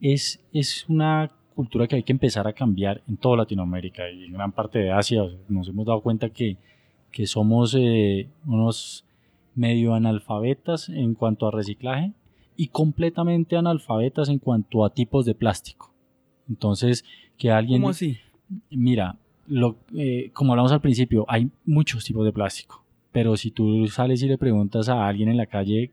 es, es una cultura que hay que empezar a cambiar en toda Latinoamérica y en gran parte de Asia. Nos hemos dado cuenta que, que somos eh, unos medio analfabetas en cuanto a reciclaje y completamente analfabetas en cuanto a tipos de plástico. Entonces, que alguien... ¿Cómo así? Mira, lo, eh, como hablamos al principio, hay muchos tipos de plástico, pero si tú sales y le preguntas a alguien en la calle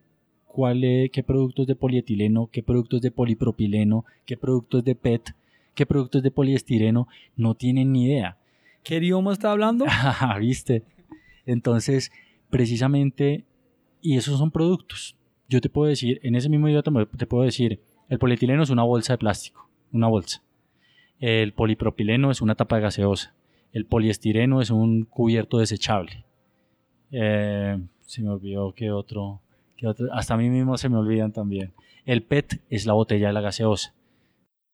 cuál es, qué productos de polietileno, qué productos de polipropileno, qué productos de PET, qué productos de poliestireno, no tienen ni idea. ¿Qué idioma está hablando? ¿Viste? Entonces, precisamente, y esos son productos. Yo te puedo decir, en ese mismo idioma te puedo decir, el polietileno es una bolsa de plástico, una bolsa. El polipropileno es una tapa de gaseosa. El poliestireno es un cubierto desechable. Eh, se me olvidó qué otro, Hasta a mí mismo se me olvidan también. El PET es la botella de la gaseosa.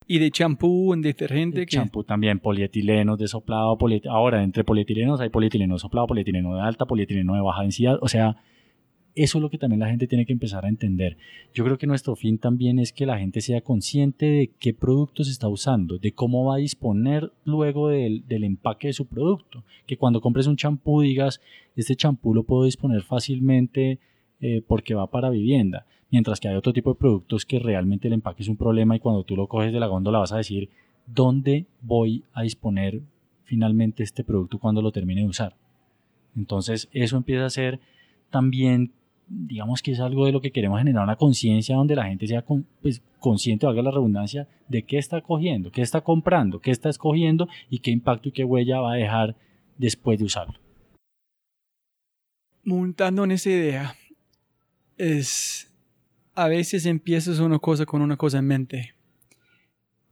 Y de champú, en detergente. Champú también, polietileno de soplado. Ahora, entre polietilenos hay polietileno de soplado, polietileno de alta, polietileno de baja densidad. O sea, eso es lo que también la gente tiene que empezar a entender. Yo creo que nuestro fin también es que la gente sea consciente de qué producto se está usando, de cómo va a disponer luego del, empaque de su producto. Que cuando compres un champú digas, este champú lo puedo disponer fácilmente eh, porque va para vivienda. Mientras que hay otro tipo de productos que realmente el empaque es un problema y cuando tú lo coges de la góndola vas a decir, ¿dónde voy a disponer finalmente este producto cuando lo termine de usar? Entonces eso empieza a ser también digamos que es algo de lo que queremos generar una conciencia donde la gente sea pues, consciente, valga la redundancia, de qué está cogiendo, qué está comprando, qué está escogiendo y qué impacto y qué huella va a dejar después de usarlo. Montando en esa idea, es a veces empiezas una cosa con una cosa en mente.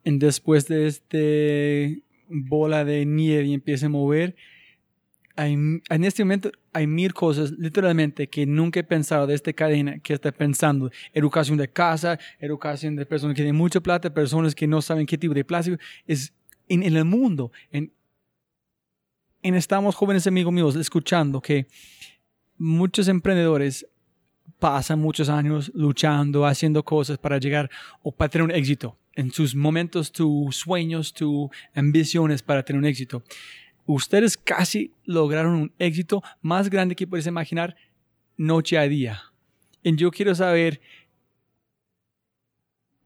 Y después de este bola de nieve y empieza a mover, en este momento hay mil cosas, literalmente, que nunca he pensado de esta cadena que está pensando. Educación de casa, educación de personas que tienen mucha plata, personas que no saben qué tipo de plástico. Es en, el mundo. En, en estamos jóvenes amigos míos escuchando que muchos emprendedores pasan muchos años luchando, haciendo cosas para llegar o para tener un éxito. En sus momentos, tus sueños, tus ambiciones para tener un éxito ustedes casi lograron un éxito más grande que puedes imaginar noche a día. Y yo quiero saber,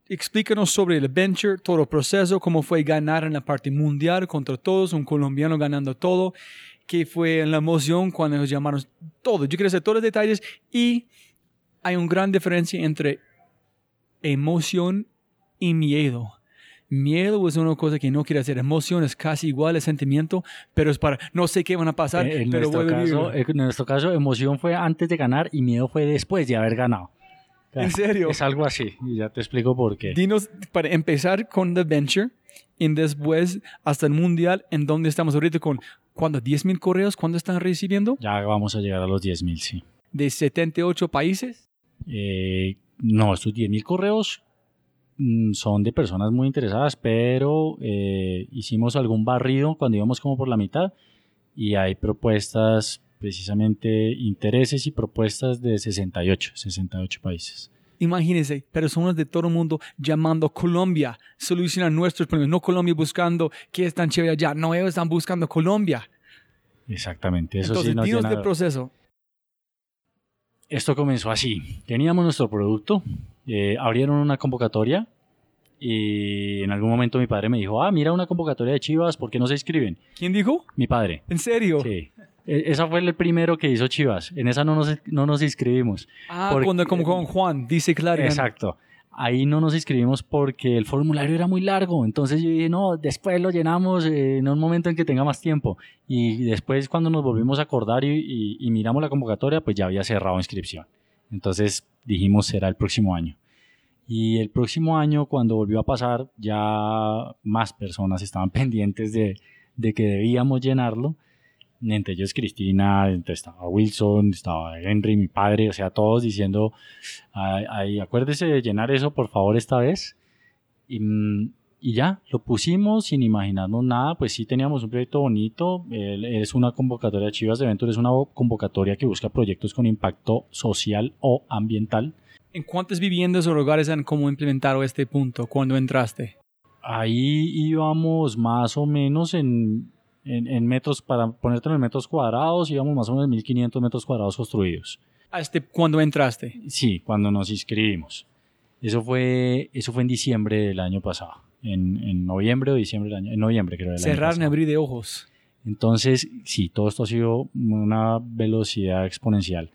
explícanos sobre el venture, todo el proceso, cómo fue ganar en la parte mundial contra todos, un colombiano ganando todo, qué fue la emoción cuando nos llamaron todo. Yo quiero saber todos los detalles y hay una gran diferencia entre emoción y miedo. Miedo es una cosa que no quiere hacer. Emoción es casi igual al sentimiento, pero es para no sé qué van a pasar. En, pero nuestro, caso, en nuestro caso, emoción fue antes de ganar y miedo fue después de haber ganado. ¿En serio? Es algo así, y ya te explico por qué. Dinos, para empezar con The Venture, y después hasta el Mundial, en donde estamos ahorita con, ¿cuándo? ¿10 mil correos? ¿Cuándo están recibiendo? Ya vamos a llegar a los 10 mil, sí. ¿De 78 países? Eh, no, estos 10 mil correos Mm, son de personas muy interesadas, pero eh, hicimos algún barrido cuando íbamos como por la mitad y hay propuestas, precisamente intereses y propuestas de 68, 68 países. Imagínense, personas de todo el mundo llamando a Colombia, solucionar nuestros problemas, no Colombia buscando qué es tan chévere allá, no, ellos están buscando Colombia. Exactamente, eso Entonces, sí nos proceso. Esto comenzó así, teníamos nuestro producto, eh, abrieron una convocatoria y en algún momento mi padre me dijo, ah, mira una convocatoria de Chivas, ¿por qué no se inscriben? ¿Quién dijo? Mi padre. ¿En serio? Sí. E, esa fue el primero que hizo Chivas. En esa no nos, no nos inscribimos. Ah, cuando como con Juan, dice claro. Exacto. Ahí no nos inscribimos porque el formulario era muy largo. Entonces yo dije, no, después lo llenamos eh, en un momento en que tenga más tiempo. Y después cuando nos volvimos a acordar y miramos la convocatoria, pues ya había cerrado inscripción. Entonces dijimos, será el próximo año. Y el próximo año, cuando volvió a pasar, ya más personas estaban pendientes de, de que debíamos llenarlo. Entre ellos Cristina, entre estaba Wilson, estaba Henry, mi padre, o sea, todos diciendo, ay, acuérdese de llenar eso por favor esta vez. Y, y, ya, lo pusimos sin imaginarnos nada, pues sí teníamos un proyecto bonito, es una convocatoria de Chivas de Eventos, es una convocatoria que busca proyectos con impacto social o ambiental ¿En cuántas viviendas o lugares han como implementado este punto cuando entraste? Ahí íbamos más o menos en, en, metros, para ponerte en metros cuadrados, íbamos más o menos en 1500 metros cuadrados construidos. ¿Hasta cuando entraste? Sí, cuando nos inscribimos. Eso fue, eso fue en diciembre del año pasado. En, en noviembre o diciembre del año, en noviembre creo. Del Cerrar año abrir de ojos. Entonces, sí, todo esto ha sido una velocidad exponencial.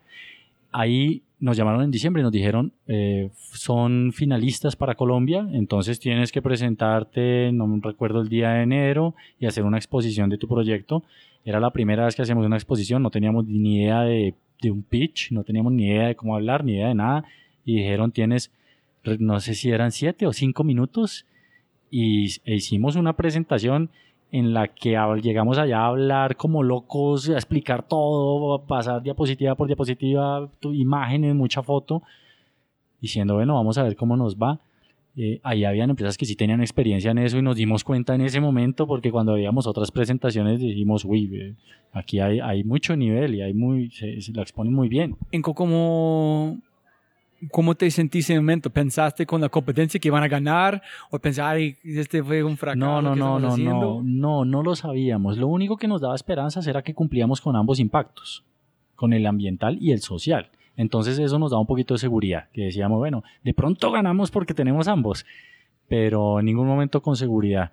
Ahí nos llamaron en diciembre y nos dijeron, eh, son finalistas para Colombia, entonces tienes que presentarte, no recuerdo el día de enero, y hacer una exposición de tu proyecto. Era la primera vez que hacíamos una exposición, no teníamos ni idea de, de un pitch, no teníamos ni idea de cómo hablar, ni idea de nada, y dijeron, tienes, no sé si eran siete o cinco minutos, y e hicimos una presentación en la que llegamos allá a hablar como locos, a explicar todo, a pasar diapositiva por diapositiva, imágenes, mucha foto, diciendo, bueno, vamos a ver cómo nos va. Eh, ahí habían empresas que sí tenían experiencia en eso y nos dimos cuenta en ese momento porque cuando veíamos otras presentaciones dijimos, uy, aquí hay, hay mucho nivel y hay muy, se, se la exponen muy bien. En cómo ¿Cómo te sentiste en ese momento? ¿Pensaste con la competencia que iban a ganar? ¿O pensaste, este fue un fracaso? No, no, no, no, no, no, no lo sabíamos. Lo único que nos daba esperanzas era que cumplíamos con ambos impactos, con el ambiental y el social. Entonces eso nos daba un poquito de seguridad, que decíamos, bueno, de pronto ganamos porque tenemos ambos, pero en ningún momento con seguridad.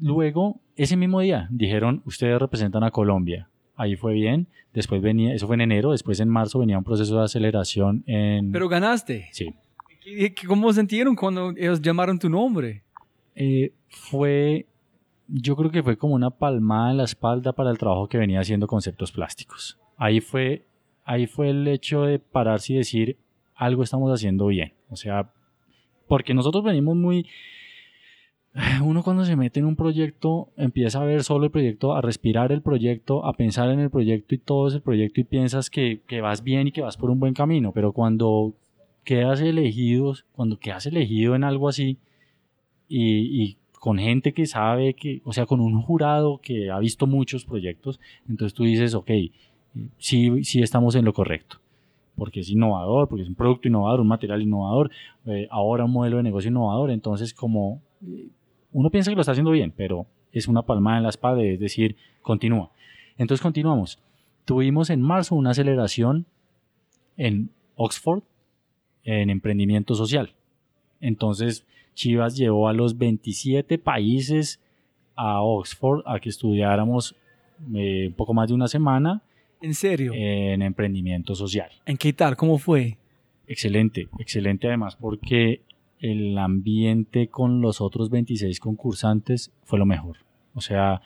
Luego, ese mismo día, dijeron, ustedes representan a Colombia ahí fue bien. Después venía, eso fue en enero, después en marzo venía un proceso de aceleración en... Pero ganaste. Sí. ¿Cómo sintieron cuando ellos llamaron tu nombre? Eh, fue, yo creo que fue como una palmada en la espalda para el trabajo que venía haciendo conceptos plásticos. Ahí fue, ahí fue el hecho de pararse y decir, algo estamos haciendo bien. O sea, porque nosotros venimos muy uno cuando se mete en un proyecto empieza a ver solo el proyecto, a respirar el proyecto, a pensar en el proyecto y todo ese proyecto y piensas que, que vas bien y que vas por un buen camino, pero cuando quedas elegido, cuando quedas elegido en algo así y, con gente que sabe que, o sea, con un jurado que ha visto muchos proyectos, entonces tú dices, ok, sí, sí estamos en lo correcto. Porque es innovador, porque es un producto innovador, un material innovador, eh, ahora un modelo de negocio innovador, entonces como uno piensa que lo está haciendo bien, pero es una palmada en la espada, es decir, continúa. Entonces continuamos. Tuvimos en marzo una aceleración en Oxford en emprendimiento social. Entonces Chivas llevó a los 27 países a Oxford a que estudiáramos eh, un poco más de una semana. ¿En serio? En emprendimiento social. ¿En qué tal? ¿Cómo fue? Excelente, excelente además porque el ambiente con los otros 26 concursantes fue lo mejor. O sea,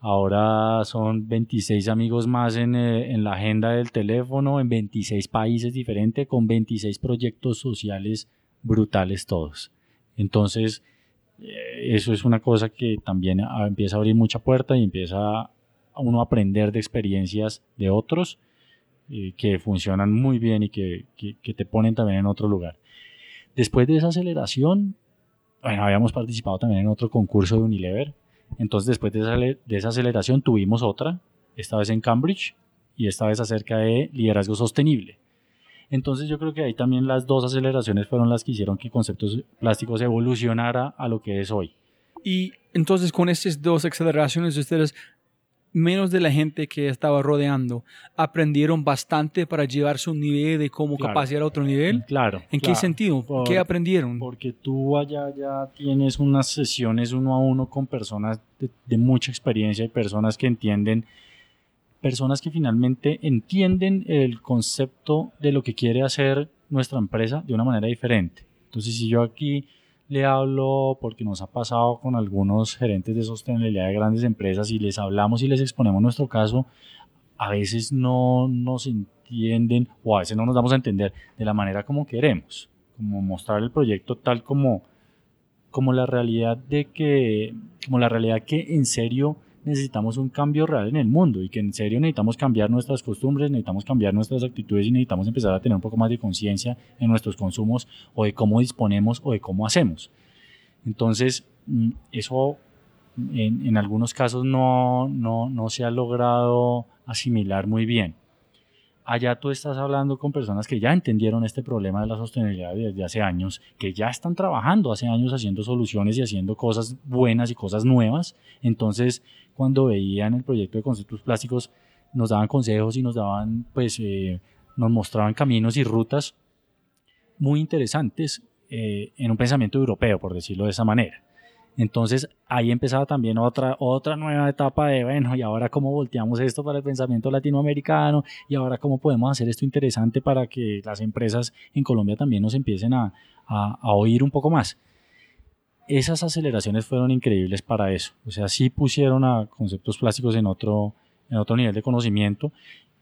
ahora son 26 amigos más en, eh, en, la agenda del teléfono, en 26 países diferentes, con 26 proyectos sociales brutales todos. Entonces, eh, eso es una cosa que también empieza a abrir mucha puerta y empieza uno a aprender de experiencias de otros eh, que funcionan muy bien y que, que te ponen también en otro lugar. Después de esa aceleración, bueno, habíamos participado también en otro concurso de Unilever. Entonces, después de esa, de esa aceleración, tuvimos otra, esta vez en Cambridge, y esta vez acerca de liderazgo sostenible. Entonces yo creo que ahí también las dos aceleraciones fueron las que hicieron que conceptos plásticos evolucionara a lo que es hoy. Y entonces con estas dos aceleraciones ustedes menos de la gente que estaba rodeando aprendieron bastante para llevar su nivel de cómo capacitar a otro nivel? Claro. ¿En qué sentido? ¿Qué aprendieron? Porque tú allá ya tienes unas sesiones uno a uno con personas de, de mucha experiencia y personas que entienden, personas que finalmente entienden el concepto de lo que quiere hacer nuestra empresa de una manera diferente. Entonces, si yo aquí le hablo porque nos ha pasado con algunos gerentes de sostenibilidad de grandes empresas y les hablamos y les exponemos nuestro caso, a veces no nos entienden o a veces no nos damos a entender de la manera como queremos, como mostrar el proyecto tal como, como la realidad de que, como la realidad que en serio necesitamos un cambio real en el mundo y que en serio necesitamos cambiar nuestras costumbres, necesitamos cambiar nuestras actitudes y necesitamos empezar a tener un poco más de conciencia en nuestros consumos o de cómo disponemos o de cómo hacemos. Entonces, mm, eso en, algunos casos no, no, no se ha logrado asimilar muy bien allá tú estás hablando con personas que ya entendieron este problema de la sostenibilidad desde hace años, que ya están trabajando hace años haciendo soluciones y haciendo cosas buenas y cosas nuevas. Entonces, cuando veían el proyecto de conceptos plásticos, nos daban consejos y nos daban, pues, eh, nos mostraban caminos y rutas muy interesantes eh, en un pensamiento europeo, por decirlo de esa manera. Entonces ahí empezaba también otra, otra nueva etapa de, bueno, y ahora cómo volteamos esto para el pensamiento latinoamericano, y ahora cómo podemos hacer esto interesante para que las empresas en Colombia también nos empiecen a, a, a oír un poco más. Esas aceleraciones fueron increíbles para eso. O sea, sí pusieron a conceptos plásticos en otro, en otro nivel de conocimiento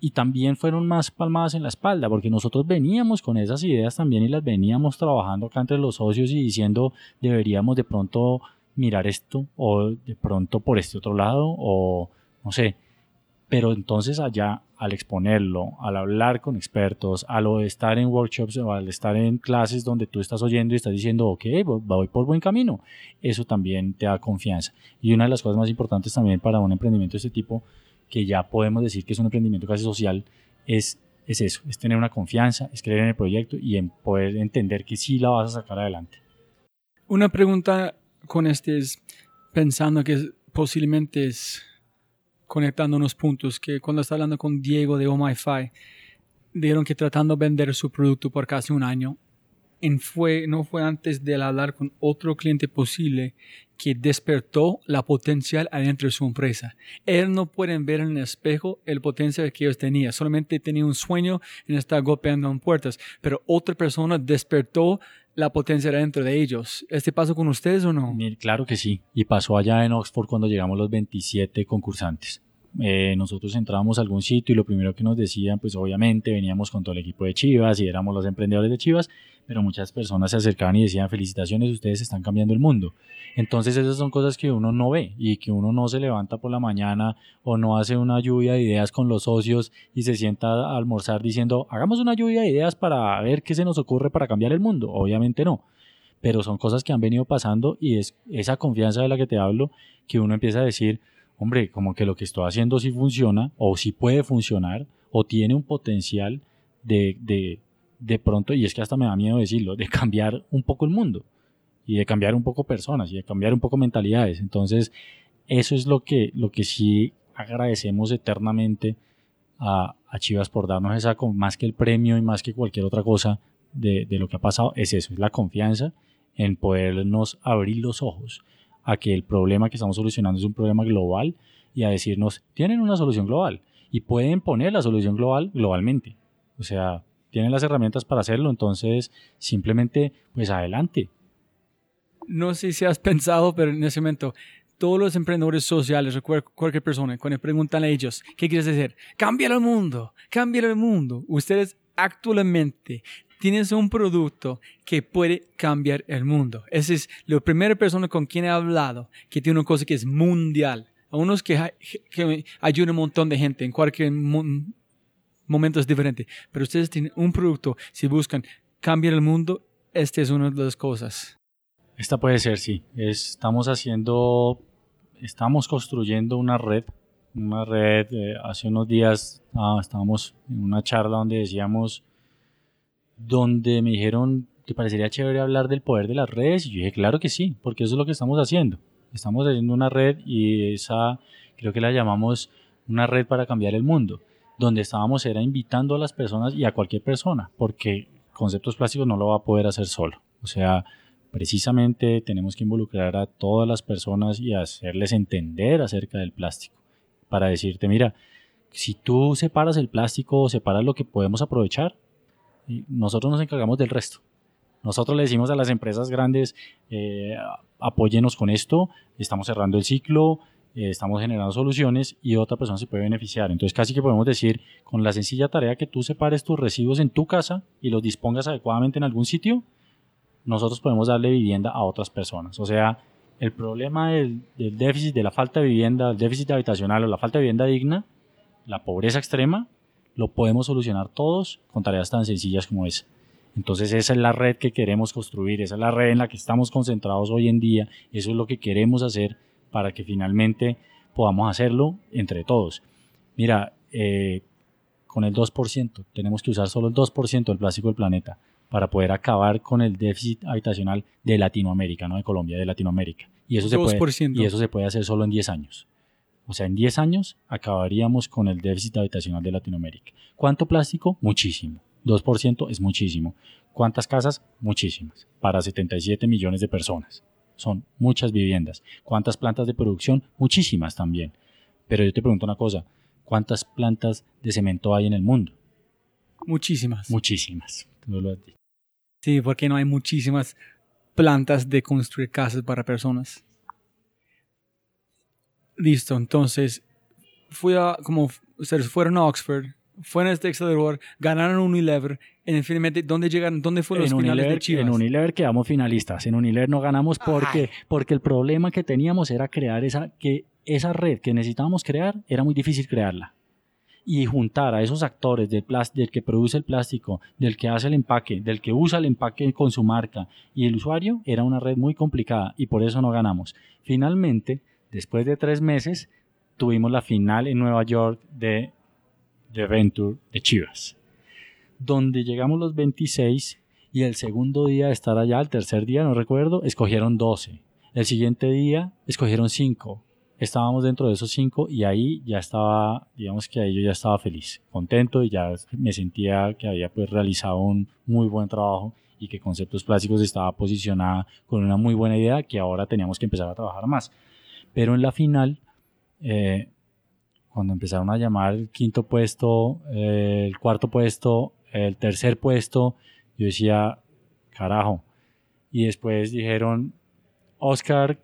y también fueron más palmadas en la espalda, porque nosotros veníamos con esas ideas también y las veníamos trabajando acá entre los socios y diciendo deberíamos de pronto mirar esto o de pronto por este otro lado o no sé. Pero entonces allá al exponerlo, al hablar con expertos, al estar en workshops o al estar en clases donde tú estás oyendo y estás diciendo, ok, voy por buen camino, eso también te da confianza. Y una de las cosas más importantes también para un emprendimiento de este tipo que ya podemos decir que es un emprendimiento casi social, es, es eso, es tener una confianza, es creer en el proyecto y en poder entender que sí la vas a sacar adelante. Una pregunta con este es pensando que posiblemente es conectando unos puntos que cuando estaba hablando con Diego de OMIFI, dijeron que tratando de vender su producto por casi un año, en fue, no fue antes de hablar con otro cliente posible que despertó la potencial adentro de su empresa. Ellos no pueden ver en el espejo el potencial que ellos tenían. Solamente tenía un sueño en estar golpeando en puertas. Pero otra persona despertó la potencia adentro de ellos. ¿Este pasó con ustedes o no? Claro que sí. Y pasó allá en Oxford cuando llegamos los 27 concursantes. Eh, nosotros entrábamos a algún sitio y lo primero que nos decían, pues obviamente veníamos con todo el equipo de Chivas y éramos los emprendedores de Chivas, pero muchas personas se acercaban y decían, felicitaciones, ustedes están cambiando el mundo. Entonces esas son cosas que uno no ve y que uno no se levanta por la mañana o no hace una lluvia de ideas con los socios y se sienta a almorzar diciendo, hagamos una lluvia de ideas para ver qué se nos ocurre para cambiar el mundo. Obviamente no pero son cosas que han venido pasando y es esa confianza de la que te hablo que uno empieza a decir, hombre, como que lo que estoy haciendo sí funciona, o sí puede funcionar, o tiene un potencial de, de, de pronto, y es que hasta me da miedo decirlo, de cambiar un poco el mundo, y de cambiar un poco personas, y de cambiar un poco mentalidades. Entonces, eso es lo que, lo que sí agradecemos eternamente a, a Chivas por darnos esa, más que el premio y más que cualquier otra cosa de, de lo que ha pasado, es eso, es la confianza en podernos abrir los ojos a que el problema que estamos solucionando es un problema global y a decirnos, tienen una solución global y pueden poner la solución global globalmente. O sea, tienen las herramientas para hacerlo, entonces simplemente, pues adelante. No sé si has pensado, pero en ese momento, todos los emprendedores sociales, cualquier persona, cuando preguntan a ellos, ¿qué quieres decir? Cambia el mundo, cambia el mundo. Ustedes actualmente tienes un producto que puede cambiar el mundo. Esa es la primera persona con quien he hablado que tiene una cosa que es mundial. A unos que, que un montón de gente en cualquier momento es diferente. Pero ustedes tienen un producto, si buscan cambiar el mundo, esta es una de las cosas. Esta puede ser, sí. estamos haciendo, estamos construyendo una red. Una red, eh, hace unos días ah, estábamos en una charla donde decíamos, donde me dijeron que parecería chévere hablar del poder de las redes y yo dije, claro que sí, porque eso es lo que estamos haciendo. Estamos haciendo una red y esa creo que la llamamos una red para cambiar el mundo, donde estábamos era invitando a las personas y a cualquier persona, porque conceptos plásticos no lo va a poder hacer solo. O sea, precisamente tenemos que involucrar a todas las personas y hacerles entender acerca del plástico, para decirte, mira, si tú separas el plástico o separas lo que podemos aprovechar, nosotros nos encargamos del resto. Nosotros le decimos a las empresas grandes, eh, apóyenos con esto, estamos cerrando el ciclo, eh, estamos generando soluciones y otra persona se puede beneficiar. Entonces casi que podemos decir, con la sencilla tarea que tú separes tus residuos en tu casa y los dispongas adecuadamente en algún sitio, nosotros podemos darle vivienda a otras personas. O sea, el problema del, del déficit, de la falta de vivienda, el déficit habitacional o la falta de vivienda digna, la pobreza extrema, lo podemos solucionar todos con tareas tan sencillas como esa. Entonces esa es la red que queremos construir, esa es la red en la que estamos concentrados hoy en día, eso es lo que queremos hacer para que finalmente podamos hacerlo entre todos. Mira, eh, con el 2%, tenemos que usar solo el 2% del plástico del planeta para poder acabar con el déficit habitacional de Latinoamérica, no de Colombia, de Latinoamérica. Y eso, se puede, y eso se puede hacer solo en 10 años. O sea, en 10 años acabaríamos con el déficit habitacional de Latinoamérica. ¿Cuánto plástico? Muchísimo. 2% es muchísimo. ¿Cuántas casas? Muchísimas. Para 77 millones de personas. Son muchas viviendas. ¿Cuántas plantas de producción? Muchísimas también. Pero yo te pregunto una cosa. ¿Cuántas plantas de cemento hay en el mundo? Muchísimas. Muchísimas. Tú lo has dicho. Sí, porque no hay muchísimas plantas de construir casas para personas. Listo, entonces fui a, como ustedes fueron a Oxford, fueron a este acelerador, ganaron Unilever, y finalmente, ¿dónde llegaron? ¿Dónde fueron los en finales Unilever, de Chivas? En Unilever quedamos finalistas. En Unilever no ganamos porque, porque el problema que teníamos era crear esa, que esa red que necesitábamos crear, era muy difícil crearla. Y juntar a esos actores del, del que produce el plástico, del que hace el empaque, del que usa el empaque con su marca y el usuario, era una red muy complicada y por eso no ganamos. Finalmente, después de tres meses, tuvimos la final en Nueva York de, de Venture de Chivas donde llegamos los 26 y el segundo día de estar allá, el tercer día, no recuerdo, escogieron 12. El siguiente día escogieron 5. Estábamos dentro de esos 5 y ahí ya estaba, digamos que ahí yo ya estaba feliz, contento y ya me sentía que había pues realizado un muy buen trabajo y que Conceptos Plásticos estaba posicionada con una muy buena idea que ahora teníamos que empezar a trabajar más. Pero en la final, eh, cuando empezaron a llamar el quinto puesto, eh, el cuarto puesto, el tercer puesto, yo decía, carajo. Y después dijeron, Oscar,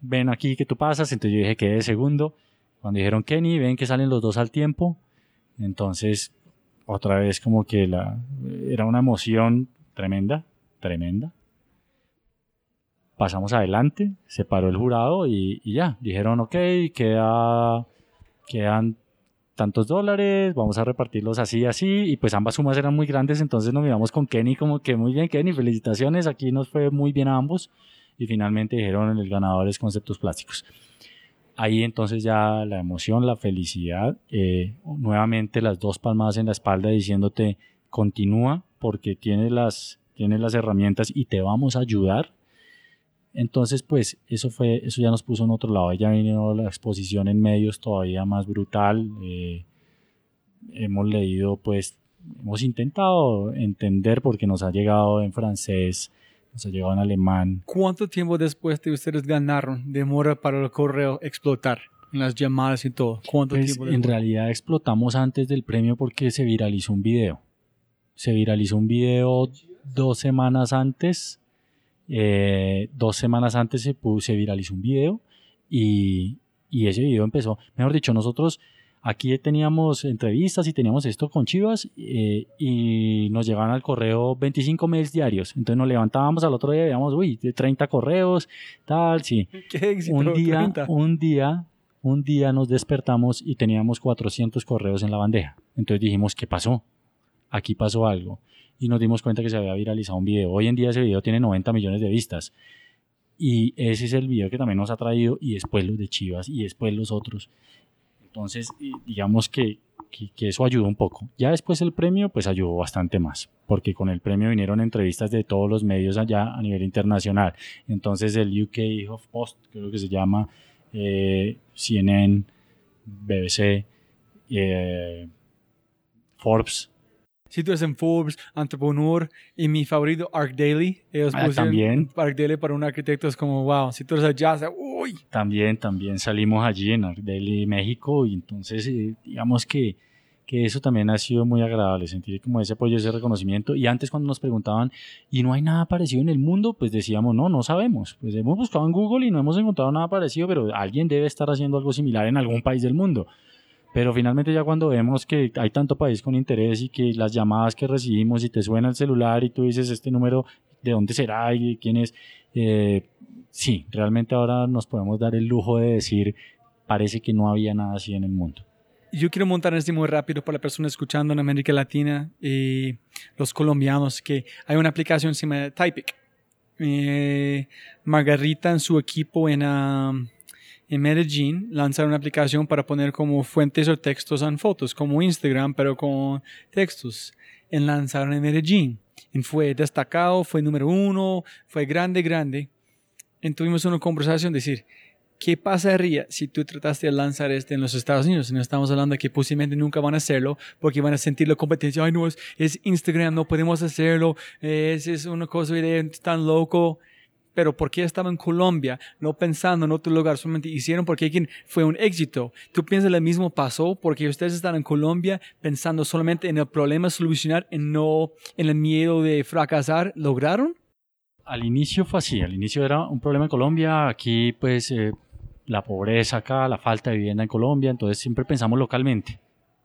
ven aquí que tú pasas. Entonces yo dije, quedé segundo. Cuando dijeron Kenny, ven que salen los dos al tiempo. Entonces, otra vez como que la, era una emoción tremenda, tremenda. Pasamos adelante, se paró el jurado y, y ya, dijeron, ok, queda, quedan tantos dólares, vamos a repartirlos así, así, y pues ambas sumas eran muy grandes, entonces nos miramos con Kenny como que muy bien, Kenny, felicitaciones, aquí nos fue muy bien a ambos, y finalmente dijeron el ganador es Conceptos Plásticos. Ahí entonces ya la emoción, la felicidad, eh, nuevamente las dos palmadas en la espalda diciéndote continúa porque tienes las, tienes las herramientas y te vamos a ayudar. Entonces, pues eso fue, eso ya nos puso en otro lado. Ya vino la exposición en medios todavía más brutal. Eh, hemos leído, pues, hemos intentado entender porque nos ha llegado en francés, nos ha llegado en alemán. ¿Cuánto tiempo después de ustedes ganaron demora para el correo explotar en las llamadas y todo? ¿Cuánto Pues, tiempo en realidad explotamos antes del premio porque se viralizó un video. Se viralizó un video dos semanas antes. Eh, dos semanas antes se, pu- se viralizó un video y, y ese video empezó. Mejor dicho, nosotros aquí teníamos entrevistas y teníamos esto con Chivas eh, y nos llegaban al correo 25 mails diarios. Entonces nos levantábamos al otro día y veíamos, uy, 30 correos, tal, sí ¿Qué éxito? un día, 30. un día, un día nos despertamos y teníamos 400 correos en la bandeja. Entonces dijimos, ¿qué pasó? Aquí pasó algo. Y nos dimos cuenta que se había viralizado un video. Hoy en día ese video tiene 90 millones de vistas. Y ese es el video que también nos ha traído y después los de Chivas y después los otros. Entonces, digamos que, que, que eso ayudó un poco. Ya después el premio, pues ayudó bastante más, porque con el premio vinieron entrevistas de todos los medios allá a nivel internacional. Entonces el UK of Post, creo que se llama, eh, CNN, BBC, eh, Forbes, Si tú eres en Forbes, Entrepreneur y mi favorito, Arc Daily. Ellos Ah, pusieron también. Arc Daily para un arquitecto es como, wow, si tú eres allá, uy. también, también salimos allí en Ardeli, México, y entonces eh, digamos que, que eso también ha sido muy agradable, sentir como ese apoyo, ese reconocimiento. Y antes cuando nos preguntaban, ¿y no hay nada parecido en el mundo? Pues decíamos, no, no sabemos. Pues hemos buscado en Google y no hemos encontrado nada parecido, pero alguien debe estar haciendo algo similar en algún país del mundo. Pero finalmente ya cuando vemos que hay tanto país con interés y que las llamadas que recibimos y te suena el celular y tú dices este número, ¿de dónde será y de quién es? Eh, sí, realmente ahora nos podemos dar el lujo de decir, parece que no había nada así en el mundo. Yo quiero montar este muy rápido para la persona escuchando en América Latina y los colombianos que hay una aplicación se llama Typic. Eh, Margarita en su equipo en, um, en Medellín lanzaron una aplicación para poner como fuentes o textos en fotos, como Instagram, pero con textos. En lanzaron en Medellín. Y fue destacado, fue número uno, fue grande, grande. Y tuvimos una conversación, decir, ¿Qué pasaría si tú trataste de lanzar este en los Estados Unidos? No estamos hablando que posiblemente nunca van a hacerlo porque van a sentir la competencia. Ay, no, es, es Instagram, no podemos hacerlo. Es, es una cosa tan loco. Pero ¿por qué estaba en Colombia? No pensando en otro lugar, solamente hicieron porque alguien fue un éxito. ¿Tú piensas lo mismo pasó porque ustedes están en Colombia pensando solamente en el problema solucionar y no en el miedo de fracasar? ¿Lograron? Al inicio fue así, al inicio era un problema en Colombia, aquí pues eh, la pobreza acá, la falta de vivienda en Colombia, entonces siempre pensamos localmente.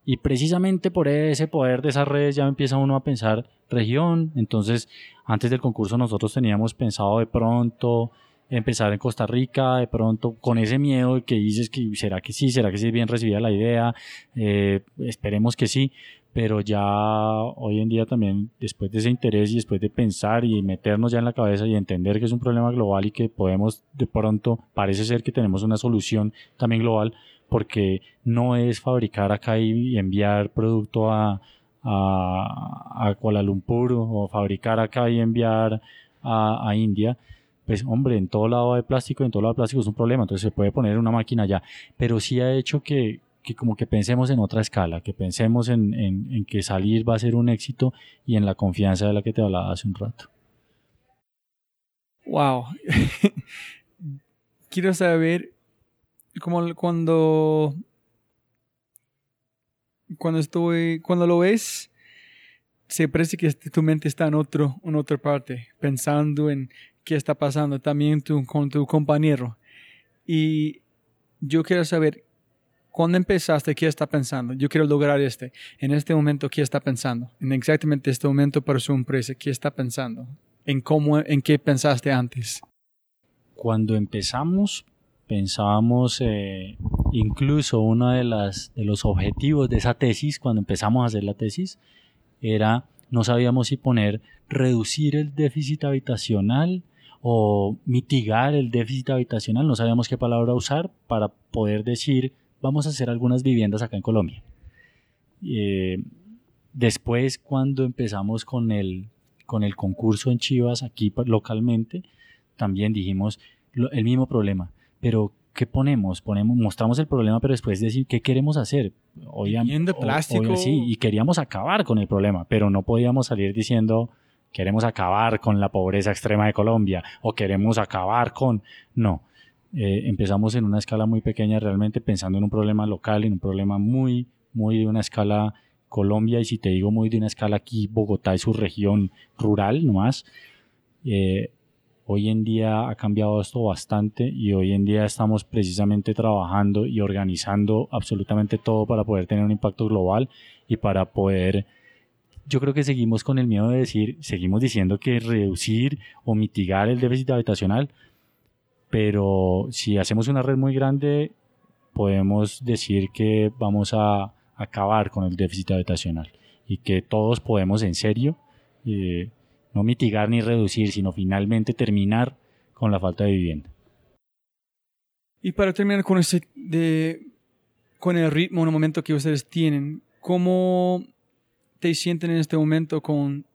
Y precisamente por ese poder de esas redes ya empieza uno a pensar región. Entonces, antes del concurso nosotros teníamos pensado de pronto empezar en Costa Rica, de pronto con ese miedo que dices que será que sí, será que sí es bien recibida la idea, eh, esperemos que sí, pero ya hoy en día también después de ese interés y después de pensar y meternos ya en la cabeza y entender que es un problema global y que podemos de pronto, parece ser que tenemos una solución también global, porque no es fabricar acá y enviar producto a, a, Kuala Lumpur o fabricar acá y enviar a, a India, pues hombre, en todo lado de plástico, en todo lado de plástico es un problema, entonces se puede poner una máquina allá, pero sí ha hecho que, que como que pensemos en otra escala, que pensemos en, en, que salir va a ser un éxito y en la confianza de la que te hablaba hace un rato. Wow. Quiero saber como cuando cuando estoy cuando lo ves se parece que tu mente está en otro en otra parte pensando en qué está pasando también tú, con tu compañero y yo quiero saber ¿Cuándo empezaste? ¿Qué está pensando? Yo quiero lograr este. En este momento, ¿qué está pensando? En exactamente este momento para su empresa, ¿qué está pensando? ¿En cómo, en qué pensaste antes? Cuando empezamos, pensábamos, eh, incluso uno de, las, de los objetivos de esa tesis, cuando empezamos a hacer la tesis, era, no sabíamos si poner reducir el déficit habitacional o mitigar el déficit habitacional, no sabíamos qué palabra usar para poder decir vamos a hacer algunas viviendas acá en Colombia. Eh, después, cuando empezamos con el, con el concurso en Chivas aquí localmente, también dijimos el mismo problema, pero ¿qué ponemos? ponemos? Mostramos el problema, pero después decir qué queremos hacer. Vivienda, plástico. sí, y queríamos acabar con el problema, pero no podíamos salir diciendo queremos acabar con la pobreza extrema de Colombia o queremos acabar con... No, eh, empezamos en una escala muy pequeña realmente pensando en un problema local, en un problema muy, muy de una escala Colombia y si te digo muy de una escala aquí Bogotá y su región rural nomás. Eh, hoy en día ha cambiado esto bastante y hoy en día estamos precisamente trabajando y organizando absolutamente todo para poder tener un impacto global y para poder yo creo que seguimos con el miedo de decir, seguimos diciendo que reducir o mitigar el déficit habitacional, pero si hacemos una red muy grande, podemos decir que vamos a acabar con el déficit habitacional y que todos podemos en serio eh, no mitigar ni reducir, sino finalmente terminar con la falta de vivienda. Y para terminar con ese de, con el ritmo en el momento que ustedes tienen, ¿cómo te sienten en este momento con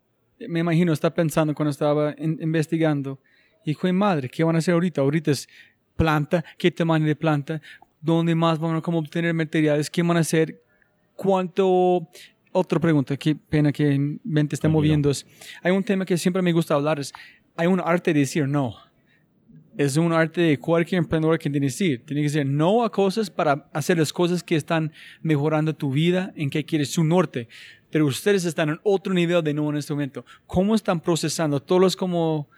me imagino está pensando cuando estaba investigando Hijo de madre, ¿qué van a hacer ahorita? Ahorita es planta, qué tamaño de planta, dónde más van a cómo obtener materiales, qué van a hacer, cuánto... Otra pregunta, qué pena que mente está moviendo. Hay un tema que siempre me gusta hablar, es, hay un arte de decir no. Es un arte de cualquier emprendedor que tiene que decir. Tiene que decir no a cosas para hacer las cosas que están mejorando tu vida, en qué quieres su norte. Pero ustedes están en otro nivel de no en este momento. ¿Cómo están procesando todos como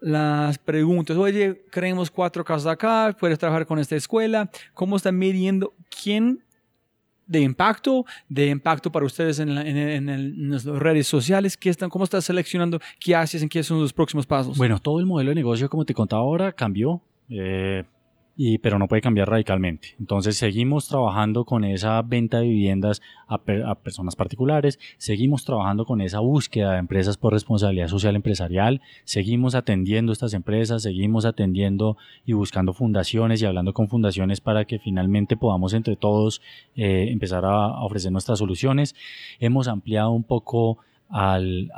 las preguntas. Oye, creemos cuatro casas acá, puedes trabajar con esta escuela. ¿Cómo están midiendo quién de impacto, de impacto para ustedes en, en, las redes sociales? ¿Qué están, ¿Cómo estás seleccionando? ¿Qué haces? ¿En qué son los próximos pasos? Bueno, todo el modelo de negocio, como te contaba ahora, cambió. Eh, pero no puede cambiar radicalmente. Entonces seguimos trabajando con esa venta de viviendas a, personas particulares, seguimos trabajando con esa búsqueda de empresas por responsabilidad social empresarial, seguimos atendiendo estas empresas, seguimos atendiendo y buscando fundaciones y hablando con fundaciones para que finalmente podamos entre todos eh, empezar a, ofrecer nuestras soluciones. Hemos ampliado un poco al,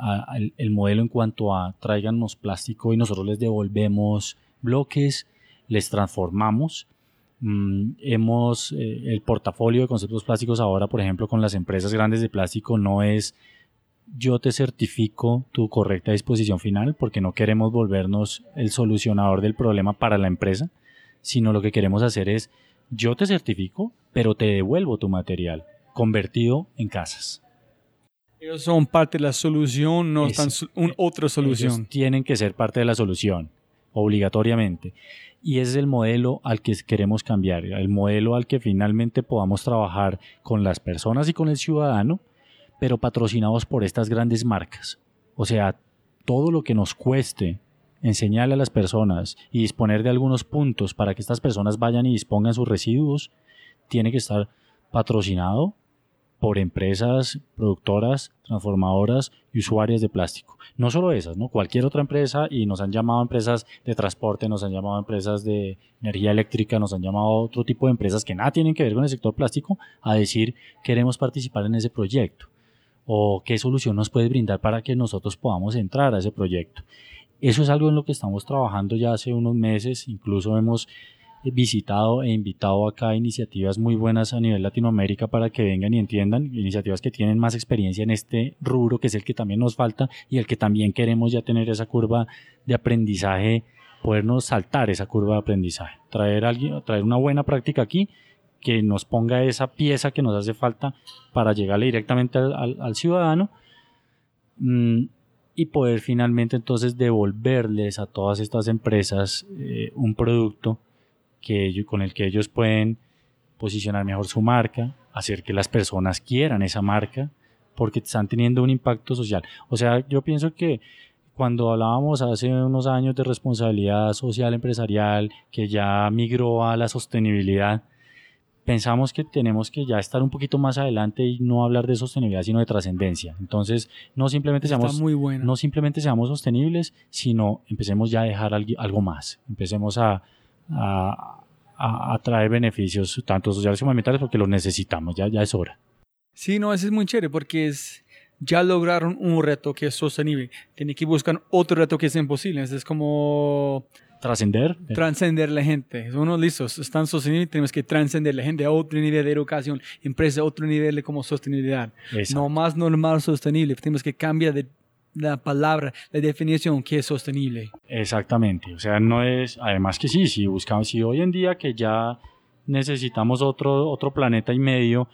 el modelo en cuanto a tráiganos plástico y nosotros les devolvemos bloques les transformamos Mm, hemos, eh, el portafolio de conceptos plásticos ahora, por ejemplo, con las empresas grandes de plástico, no es yo te certifico tu correcta disposición final, porque no queremos volvernos el solucionador del problema para la empresa, sino lo que queremos hacer es yo te certifico, pero te devuelvo tu material convertido en casas. Ellos son parte de la solución, no están un, otra solución. tienen que ser parte de la solución, obligatoriamente. Y es el modelo al que queremos cambiar, el modelo al que finalmente podamos trabajar con las personas y con el ciudadano, pero patrocinados por estas grandes marcas. O sea, todo lo que nos cueste enseñarle a las personas y disponer de algunos puntos para que estas personas vayan y dispongan sus residuos, tiene que estar patrocinado por empresas productoras, transformadoras y usuarias de plástico. No solo esas, ¿no? Cualquier otra empresa y nos han llamado empresas de transporte, nos han llamado empresas de energía eléctrica, nos han llamado otro tipo de empresas que nada tienen que ver con el sector plástico a decir queremos participar en ese proyecto o qué solución nos puede brindar para que nosotros podamos entrar a ese proyecto. Eso es algo en lo que estamos trabajando ya hace unos meses, incluso hemos visitado e invitado acá iniciativas muy buenas a nivel Latinoamérica para que vengan y entiendan, iniciativas que tienen más experiencia en este rubro, que es el que también nos falta y el que también queremos ya tener esa curva de aprendizaje, podernos saltar esa curva de aprendizaje, traer, alguien, traer una buena práctica aquí que nos ponga esa pieza que nos hace falta para llegarle directamente al, ciudadano. Mm, y poder finalmente entonces devolverles a todas estas empresas eh, un producto que con el que ellos pueden posicionar mejor su marca, hacer que las personas quieran esa marca, porque están teniendo un impacto social. O sea, yo pienso que cuando hablábamos hace unos años de responsabilidad social empresarial, que ya migró a la sostenibilidad, pensamos que tenemos que ya estar un poquito más adelante y no hablar de sostenibilidad, sino de trascendencia. Entonces, no simplemente, seamos, no simplemente seamos sostenibles, sino empecemos ya a dejar algo más. Empecemos a, a, traer beneficios, tanto sociales como ambientales, porque los necesitamos, ya, ya es hora. Sí, no, eso es muy chévere, porque es, ya lograron un reto que es sostenible. Tienen que buscar otro reto que es imposible. Es como trascender. Trascender la gente. Uno, listos, están sostenibles, tenemos que trascender la gente a otro nivel de educación, empresa a otro nivel de como sostenibilidad. No más normal sostenible, tenemos que cambiar de la palabra, la definición que es sostenible. Exactamente, o sea, no es, además que sí, si buscamos, si hoy en día que ya necesitamos otro, otro planeta y medio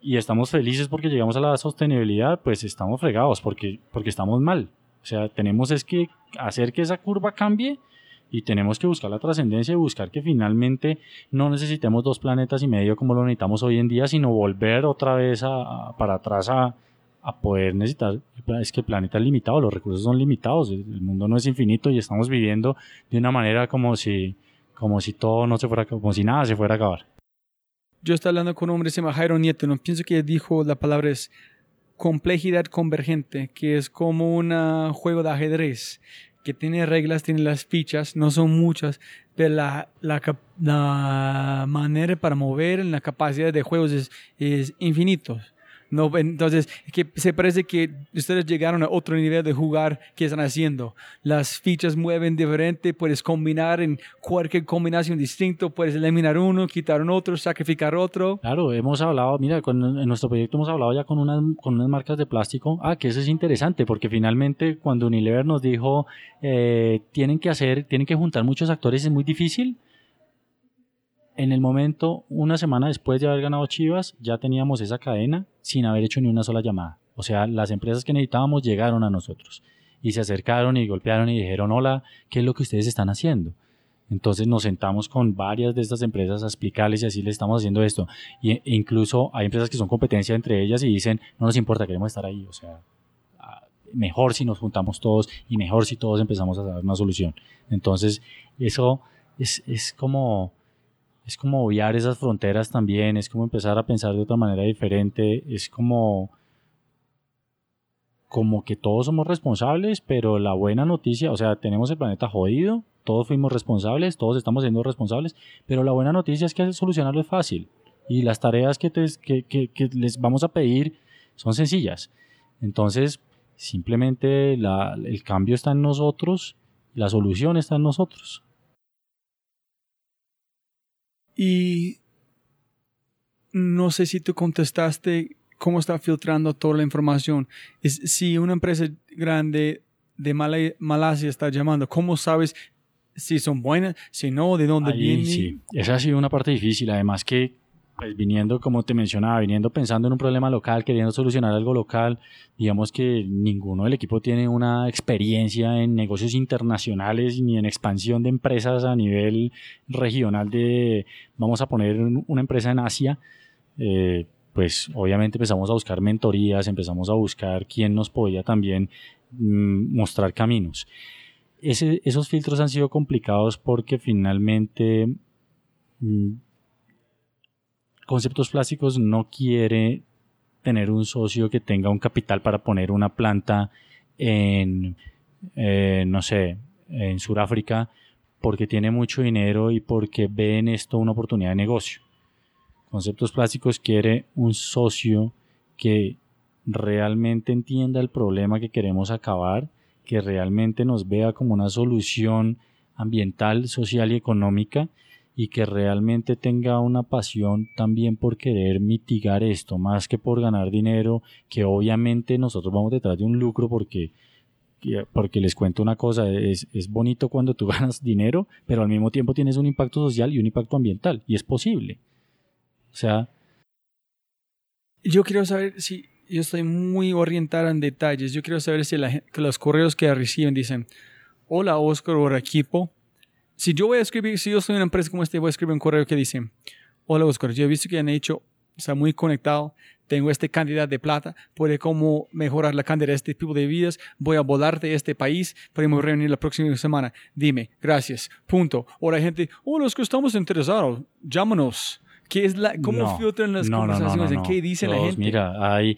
y estamos felices porque llegamos a la sostenibilidad, pues estamos fregados porque, porque estamos mal. O sea, tenemos es que hacer que esa curva cambie y tenemos que buscar la trascendencia y buscar que finalmente no necesitemos dos planetas y medio como lo necesitamos hoy en día, sino volver otra vez a, para atrás a, a, poder necesitar, es que el planeta es limitado, los recursos son limitados, el mundo no es infinito y estamos viviendo de una manera como si, como si todo no se fuera, como si nada se fuera a acabar. Yo estaba hablando con un hombre se llama Jairo Nieto, no pienso que dijo la palabra es complejidad convergente, que es como un juego de ajedrez que tiene reglas, tiene las fichas, no son muchas, pero la, la, la manera para mover la capacidad de juegos es, es infinito. No, entonces, que se parece que ustedes llegaron a otro nivel de jugar que están haciendo. Las fichas mueven diferente, puedes combinar en cualquier combinación distinto, puedes eliminar uno, quitar un otro, sacrificar otro. Claro, hemos hablado, mira, en nuestro proyecto hemos hablado ya con unas, con unas marcas de plástico. Ah, que eso es interesante, porque finalmente cuando Unilever nos dijo, eh, tienen que hacer, tienen que juntar muchos actores, es muy difícil en el momento, una semana después de haber ganado Chivas, ya teníamos esa cadena sin haber hecho ni una sola llamada. O sea, las empresas que necesitábamos llegaron a nosotros y se acercaron y golpearon y dijeron, hola, ¿qué es lo que ustedes están haciendo? Entonces nos sentamos con varias de estas empresas a explicarles y así les estamos haciendo esto. Y, e incluso hay empresas que son competencia entre ellas y dicen, no nos importa, queremos estar ahí. O sea, ah, mejor si nos juntamos todos y mejor si todos empezamos a dar una solución. Entonces, eso es, es como es como obviar esas fronteras también, es como empezar a pensar de otra manera diferente, es como como que todos somos responsables, pero la buena noticia, o sea, tenemos el planeta jodido, todos fuimos responsables, todos estamos siendo responsables, pero la buena noticia es que solucionarlo es fácil y las tareas que, que, que, les vamos a pedir son sencillas. Entonces, simplemente el cambio está en nosotros, la solución está en nosotros. Y no sé si tú contestaste cómo está filtrando toda la información. Es, si una empresa grande de Malasia está llamando, ¿cómo sabes si son buenas, si no, de dónde vienen? Sí, esa ha sido una parte difícil. Además que, pues viniendo, como te mencionaba, viniendo pensando en un problema local, queriendo solucionar algo local, digamos que ninguno del equipo tiene una experiencia en negocios internacionales ni en expansión de empresas a nivel regional de, vamos a poner una empresa en Asia. Eh, pues obviamente empezamos a buscar mentorías, empezamos a buscar quién nos podía también mm, mostrar caminos. esos filtros han sido complicados porque finalmente mm, Conceptos Plásticos no quiere tener un socio que tenga un capital para poner una planta en, eh, no sé, en Sudáfrica porque tiene mucho dinero y porque ve en esto una oportunidad de negocio. Conceptos Plásticos quiere un socio que realmente entienda el problema que queremos acabar, que realmente nos vea como una solución ambiental, social y económica y que realmente tenga una pasión también por querer mitigar esto, más que por ganar dinero, que obviamente nosotros vamos detrás de un lucro porque porque les cuento una cosa, es, es bonito cuando tú ganas dinero, pero al mismo tiempo tienes un impacto social y un impacto ambiental, y es posible. O sea... Yo quiero saber si yo estoy muy orientado en detalles. Yo quiero saber si los correos que reciben dicen, hola Oscar o equipo. Si yo voy a escribir, si yo soy una empresa como este, voy a escribir un correo que dice, hola Oscar, yo he visto que han hecho, está muy conectado, tengo esta cantidad de plata, puede cómo mejorar la cantidad de este tipo de vidas, voy a volar de este país, podemos reunir la próxima semana. Dime, gracias, punto. Ahora gente, hola Oscar, estamos interesados, llámanos. ¿Qué es la, ¿Cómo filtran las conversaciones? ¿En qué dice la gente? Mira, hay,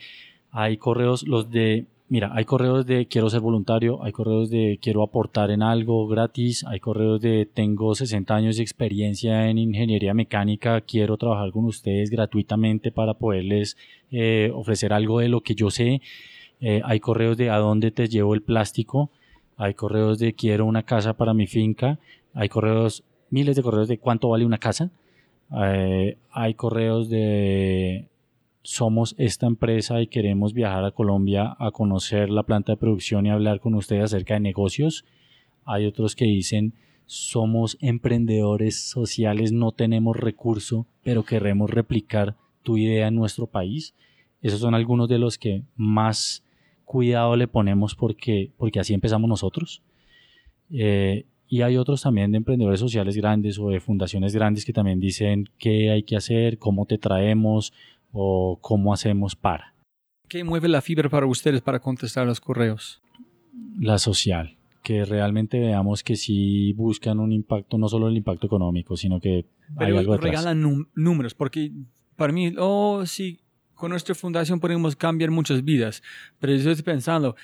hay correos, los de, mira, hay correos de quiero ser voluntario, hay correos de quiero aportar en algo gratis, hay correos de tengo 60 años de experiencia en ingeniería mecánica, quiero trabajar con ustedes gratuitamente para poderles eh, ofrecer algo de lo que yo sé. Eh, hay correos de a dónde te llevo el plástico, hay correos de quiero una casa para mi finca, hay correos, miles de correos de cuánto vale una casa. Eh, hay correos de somos esta empresa y queremos viajar a Colombia a conocer la planta de producción y hablar con ustedes acerca de negocios. Hay otros que dicen somos emprendedores sociales, no tenemos recurso, pero queremos replicar tu idea en nuestro país. Esos son algunos de los que más cuidado le ponemos porque, porque así empezamos nosotros. Eh, y hay otros también de emprendedores sociales grandes o de fundaciones grandes que también dicen qué hay que hacer, cómo te traemos o cómo hacemos para. ¿Qué mueve la fibra para ustedes para contestar los correos? La social, que realmente veamos que sí buscan un impacto, no solo el impacto económico, sino que hay algo detrás. regalan números, porque para mí, oh, sí, con nuestra fundación podemos cambiar muchas vidas, pero yo estoy pensando,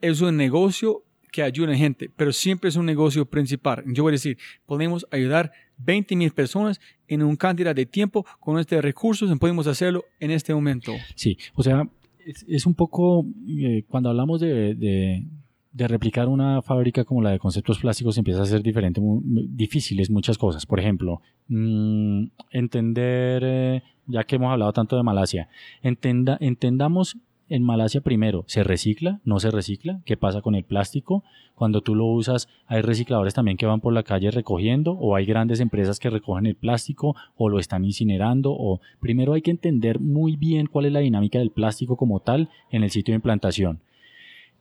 es un negocio que ayuda a gente, pero siempre es un negocio principal. Yo voy a decir, podemos ayudar 20 mil personas en un cantidad de tiempo con estos recursos y podemos hacerlo en este momento. Sí, o sea, es, un poco, eh, cuando hablamos de, de, replicar una fábrica como la de conceptos plásticos, empieza a ser diferente, muy, difíciles muchas cosas. Por ejemplo, mm, entender, eh, ya que hemos hablado tanto de Malasia, entenda, entendamos en Malasia primero, ¿se recicla? ¿No se recicla? ¿Qué pasa con el plástico? Cuando tú lo usas, ¿hay recicladores también que van por la calle recogiendo? ¿O hay grandes empresas que recogen el plástico o lo están incinerando? O primero hay que entender muy bien cuál es la dinámica del plástico como tal en el sitio de implantación.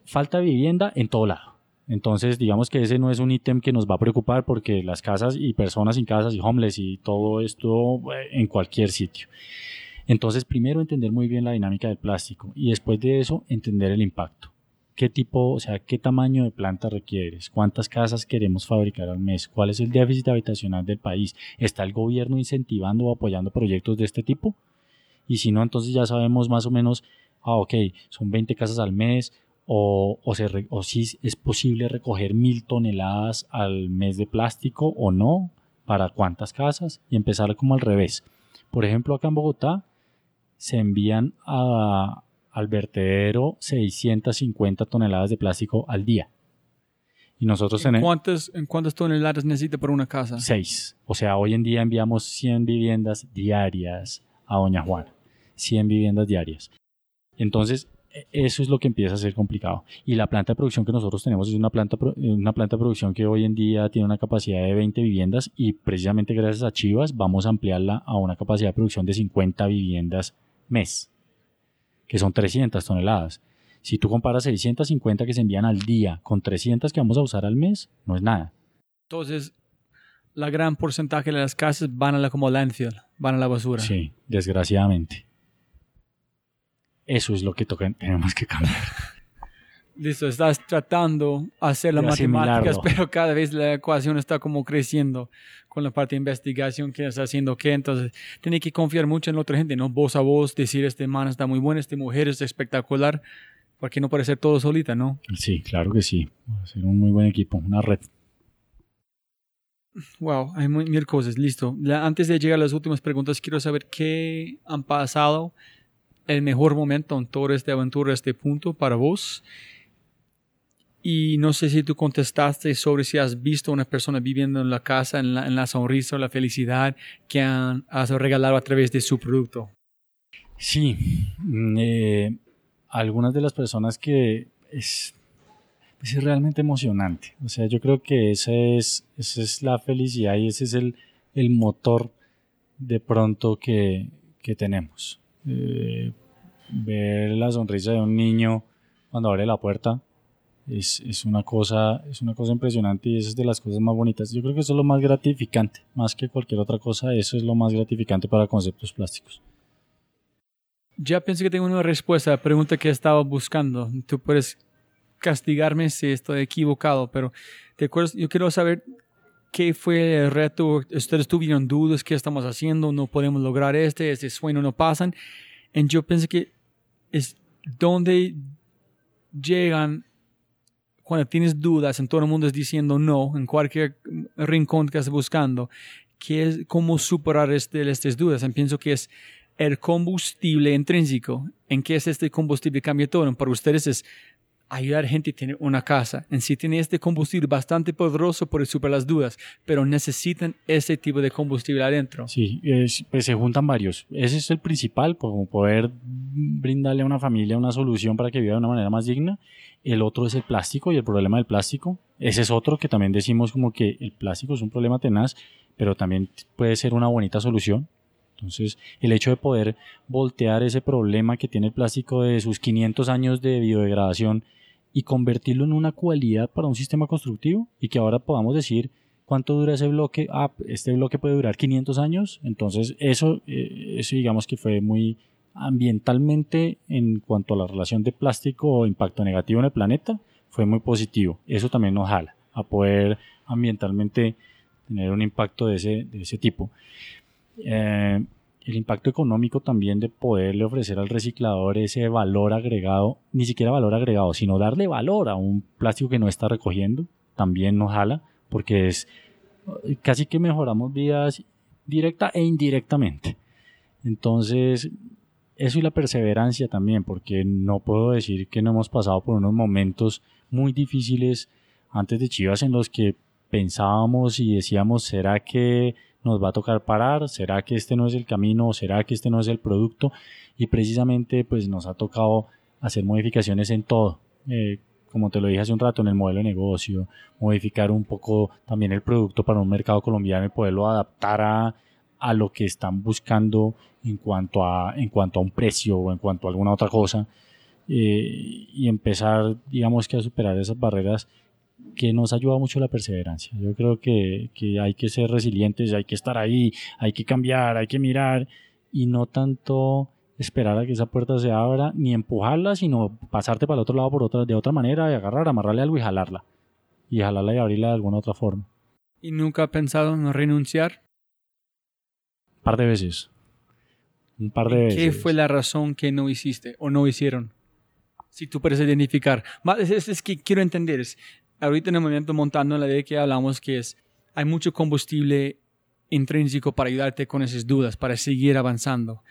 Falta vivienda en todo lado. Entonces, digamos que ese no es un ítem que nos va a preocupar porque las casas y personas sin casas y homeless y todo esto eh, en cualquier sitio. Entonces, primero entender muy bien la dinámica del plástico y después de eso entender el impacto. ¿Qué tipo, o sea, qué tamaño de planta requieres? ¿Cuántas casas queremos fabricar al mes? ¿Cuál es el déficit habitacional del país? ¿Está el gobierno incentivando o apoyando proyectos de este tipo? Y si no, entonces ya sabemos más o menos, ah, ok, son 20 casas al mes, o, o, si es posible recoger mil toneladas al mes de plástico o no, para cuántas casas, y empezar como al revés. Por ejemplo, acá en Bogotá, se envían a, al vertedero 650 toneladas de plástico al día. Y nosotros ¿En cuántas, ¿En cuántas toneladas necesita para una casa? seis. O sea, hoy en día enviamos 100 viviendas diarias a Doña Juana. 100 viviendas diarias. Entonces, e- eso es lo que empieza a ser complicado. Y la planta de producción que nosotros tenemos es una planta, pro- una planta de producción que hoy en día tiene una capacidad de 20 viviendas y precisamente gracias a Chivas vamos a ampliarla a una capacidad de producción de 50 viviendas mes, que son 300 toneladas. Si tú comparas 650 que se envían al día con 300 que vamos a usar al mes, no es nada. Entonces, la gran porcentaje de las casas van a la como landfill, van a la basura. Sí, desgraciadamente. Eso es lo que toca- tenemos que cambiar. Listo, estás tratando hacer las De matemáticas, asimilarlo. pero cada vez la ecuación está como creciendo con la parte de investigación que está haciendo que entonces tiene que confiar mucho en la otra gente, no voz a voz, decir este man está muy bueno, este mujer es espectacular, porque no puede ser todo solita, ¿no? Sí, claro que sí. Va a ser un muy buen equipo, una red. Wow, hay mil cosas, listo. Antes de llegar a las últimas preguntas, quiero saber qué han pasado el mejor momento en toda esta aventura, este punto para vos. Y no sé si tú contestaste sobre si has visto una persona viviendo en la casa, en la, en la sonrisa o la felicidad que han, has regalado a través de su producto. Sí, mm, eh, algunas de las personas que es, pues es realmente emocionante. O sea, yo creo que esa es, esa es la felicidad y ese es el, el motor de pronto que, que tenemos. Eh, ver la sonrisa de un niño cuando abre la puerta es, es, una cosa, es una cosa impresionante y esa es de las cosas más bonitas. Yo creo que eso es lo más gratificante, más que cualquier otra cosa, eso es lo más gratificante para conceptos plásticos. Ya pensé que tengo una respuesta a la pregunta que estaba buscando. Tú puedes castigarme si estoy equivocado, pero ¿te acuerdas? Yo quiero saber qué fue el reto. Ustedes tuvieron dudas, qué estamos haciendo, no podemos lograr este, este sueño no pasan. Y yo pensé que es donde llegan cuando tienes dudas, en todo el mundo es diciendo no, en cualquier rincón que estás buscando, que es cómo superar este, estas dudas. Y pienso que es el combustible intrínseco. ¿En qué es este combustible? Cambia todo. Para ustedes es ayudar a gente a tener una casa. En sí tiene este combustible bastante poderoso por superar las dudas, pero necesitan ese tipo de combustible adentro. Sí, es, pues se juntan varios. Ese es el principal, como poder brindarle a una familia una solución para que viva de una manera más digna. El otro es el plástico y el problema del plástico. Ese es otro que también decimos como que el plástico es un problema tenaz, pero también puede ser una bonita solución. Entonces, el hecho de poder voltear ese problema que tiene el plástico de sus 500 años de biodegradación y convertirlo en una cualidad para un sistema constructivo y que ahora podamos decir cuánto dura ese bloque, ah, este bloque puede durar 500 años, entonces eso, eh, eso digamos que fue muy ambientalmente en cuanto a la relación de plástico o impacto negativo en el planeta, fue muy positivo. Eso también nos jala a poder ambientalmente tener un impacto de ese, de ese tipo. Eh, el impacto económico también de poderle ofrecer al reciclador ese valor agregado, ni siquiera valor agregado, sino darle valor a un plástico que no está recogiendo, también nos jala, porque es casi que mejoramos vidas directa e indirectamente. Entonces, eso y la perseverancia también, porque no puedo decir que no hemos pasado por unos momentos muy difíciles antes de Chivas en los que pensábamos y decíamos, ¿será que nos va a tocar parar? ¿Será que este no es el camino? ¿Será que este no es el producto? Y precisamente pues nos ha tocado hacer modificaciones en todo. Eh, como te lo dije hace un rato, en el modelo de negocio, modificar un poco también el producto para un mercado colombiano y poderlo adaptar a, a lo que están buscando en cuanto a, en cuanto a un precio o en cuanto a alguna otra cosa. Eh, y empezar, digamos que a superar esas barreras que nos ayuda mucho la perseverancia. Yo creo que, que, hay que ser resilientes, hay que estar ahí, hay que cambiar, hay que mirar y no tanto esperar a que esa puerta se abra ni empujarla, sino pasarte para el otro lado por otra, de otra manera y agarrar, amarrarle algo y jalarla. Y jalarla y abrirla de alguna otra forma. ¿Y nunca ha pensado en renunciar? Un par de veces. Un par de veces. ¿Qué fue la razón que no hiciste o no hicieron? Si tú puedes identificar. Es, es, es que quiero entender. Es, ahorita en el momento montando la idea que hablamos que es hay mucho combustible intrínseco para ayudarte con esas dudas, para seguir avanzando.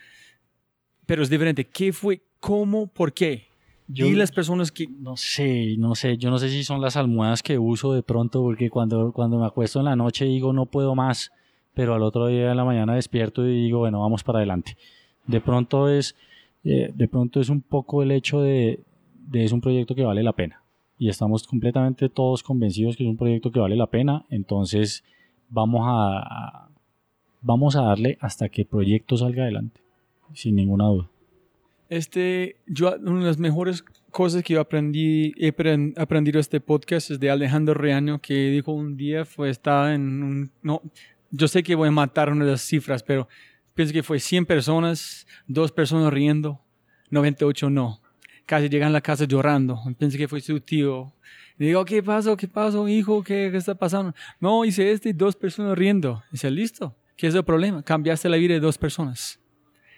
Pero es diferente. ¿Qué fue? ¿Cómo? ¿Por qué? Yo- y las personas que... No sé, no sé, yo no sé si son las almohadas que uso de pronto, porque cuando, cuando me acuesto en la noche digo no puedo más, pero al otro día en la mañana despierto y digo, bueno, vamos para adelante. De pronto es, eh, de pronto es un poco el hecho de, de es un proyecto que vale la pena. Y estamos completamente todos convencidos que es un proyecto que vale la pena, entonces vamos a, vamos a darle hasta que el proyecto salga adelante, sin ninguna duda. Este, yo, una de las mejores cosas que yo aprendí, he apren- aprendido este podcast es de Alejandro Reaño, que dijo un día, fue, estaba en un, no, yo sé que voy a matar una de las cifras, pero pienso que fue 100 personas, dos personas riendo, 98 no. Casi llegan a la casa llorando. Pienso que fue su tío. Le digo, ¿qué pasó? ¿Qué pasó, hijo? ¿Qué, está pasando? No, hice este y dos personas riendo. Dice, listo. ¿Qué es el problema? Cambiaste la vida de dos personas.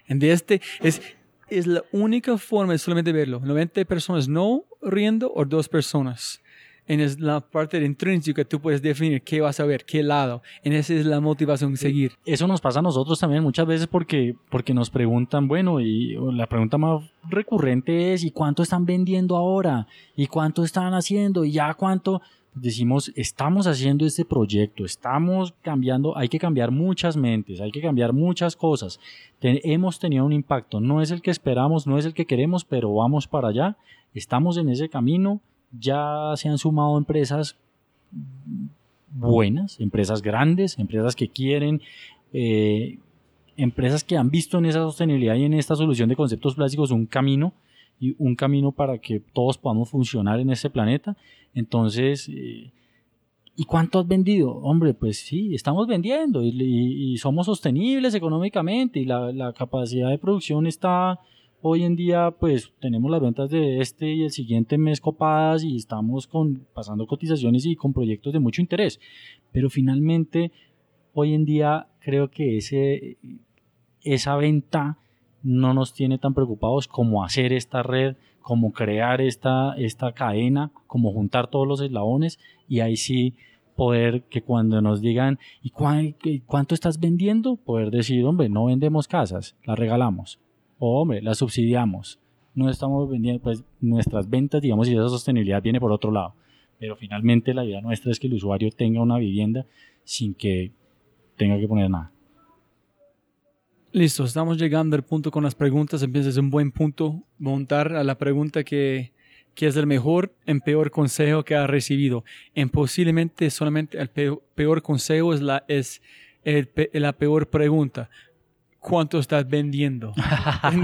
En de este es, es la única forma de solamente verlo. 90 personas no riendo o dos personas. En es la parte intrínseca que tú puedes definir qué vas a ver, qué lado. En esa es la motivación de seguir. Eso nos pasa a nosotros también muchas veces porque, porque nos preguntan, bueno, y la pregunta más recurrente es, ¿y cuánto están vendiendo ahora? ¿Y cuánto están haciendo? ¿Y ya cuánto? Decimos, estamos haciendo este proyecto, estamos cambiando, hay que cambiar muchas mentes, hay que cambiar muchas cosas. Te- hemos tenido un impacto, no es el que esperamos, no es el que queremos, pero vamos para allá, estamos en ese camino, ya se han sumado empresas buenas, empresas grandes, empresas que quieren, eh, empresas que han visto en esa sostenibilidad y en esta solución de conceptos plásticos un camino y un camino para que todos podamos funcionar en este planeta. Entonces, eh, ¿y cuánto has vendido? Hombre, pues sí, estamos vendiendo y, somos sostenibles económicamente y la capacidad de producción está hoy en día, pues tenemos las ventas de este y el siguiente mes copadas y estamos con, pasando cotizaciones y con proyectos de mucho interés. Pero finalmente, hoy en día creo que ese, esa venta no nos tiene tan preocupados como hacer esta red, como crear esta, esta cadena, como juntar todos los eslabones y ahí sí poder que cuando nos digan ¿y cuánto estás vendiendo? Poder decir, hombre, no vendemos casas, las regalamos. O hombre, las subsidiamos. No estamos vendiendo, pues nuestras ventas, digamos, y esa sostenibilidad viene por otro lado. Pero finalmente la idea nuestra es que el usuario tenga una vivienda sin que tenga que poner nada. Listo, estamos llegando al punto con las preguntas. Empieza es un buen punto montar a la pregunta que, que es el mejor en peor consejo que ha recibido. En posiblemente solamente el peor, peor consejo es la, es el la peor pregunta. ¿Cuánto estás vendiendo? en,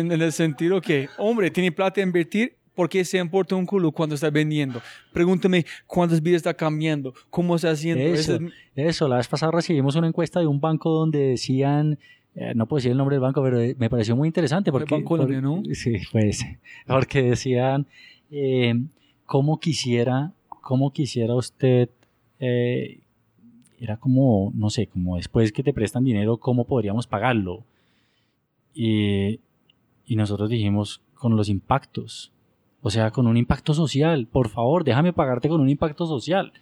en- en el sentido que, hombre, tiene plata a invertir, ¿por qué se importa un culo cuánto estás vendiendo? Pregúntame cuántas vidas está cambiando, cómo está haciendo. Eso, es- eso, la vez pasada recibimos una encuesta de un banco donde decían, eh, no puedo decir el nombre del banco, pero eh, me pareció muy interesante porque... Bancolombia, ¿no? Sí, pues, porque decían, eh, ¿cómo quisiera, cómo quisiera usted, eh, era como, no sé, como después que te prestan dinero, ¿cómo podríamos pagarlo? Y, nosotros dijimos, con los impactos, o sea, con un impacto social, por favor, déjame pagarte con un impacto social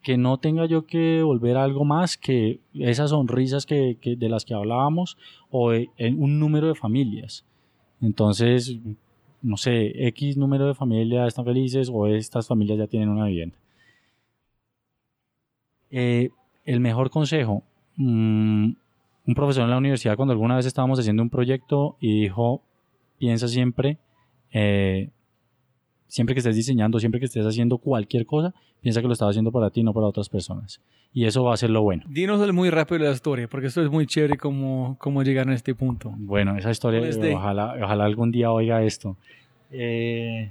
que no tenga yo que volver a algo más que esas sonrisas que, que- de las que hablábamos o de- en un número de familias. Entonces, no sé, X número de familias están felices o estas familias ya tienen una vivienda. Eh, el mejor consejo, mm, un profesor en la universidad cuando alguna vez estábamos haciendo un proyecto y dijo, piensa siempre, eh, siempre que estés diseñando, siempre que estés haciendo cualquier cosa, piensa que lo estás haciendo para ti, no para otras personas. Y eso va a ser lo bueno. Dinos muy rápido la historia, porque esto es muy chévere cómo, cómo llegar a este punto. Bueno, esa historia, ojalá, ojalá algún día oiga esto. Eh,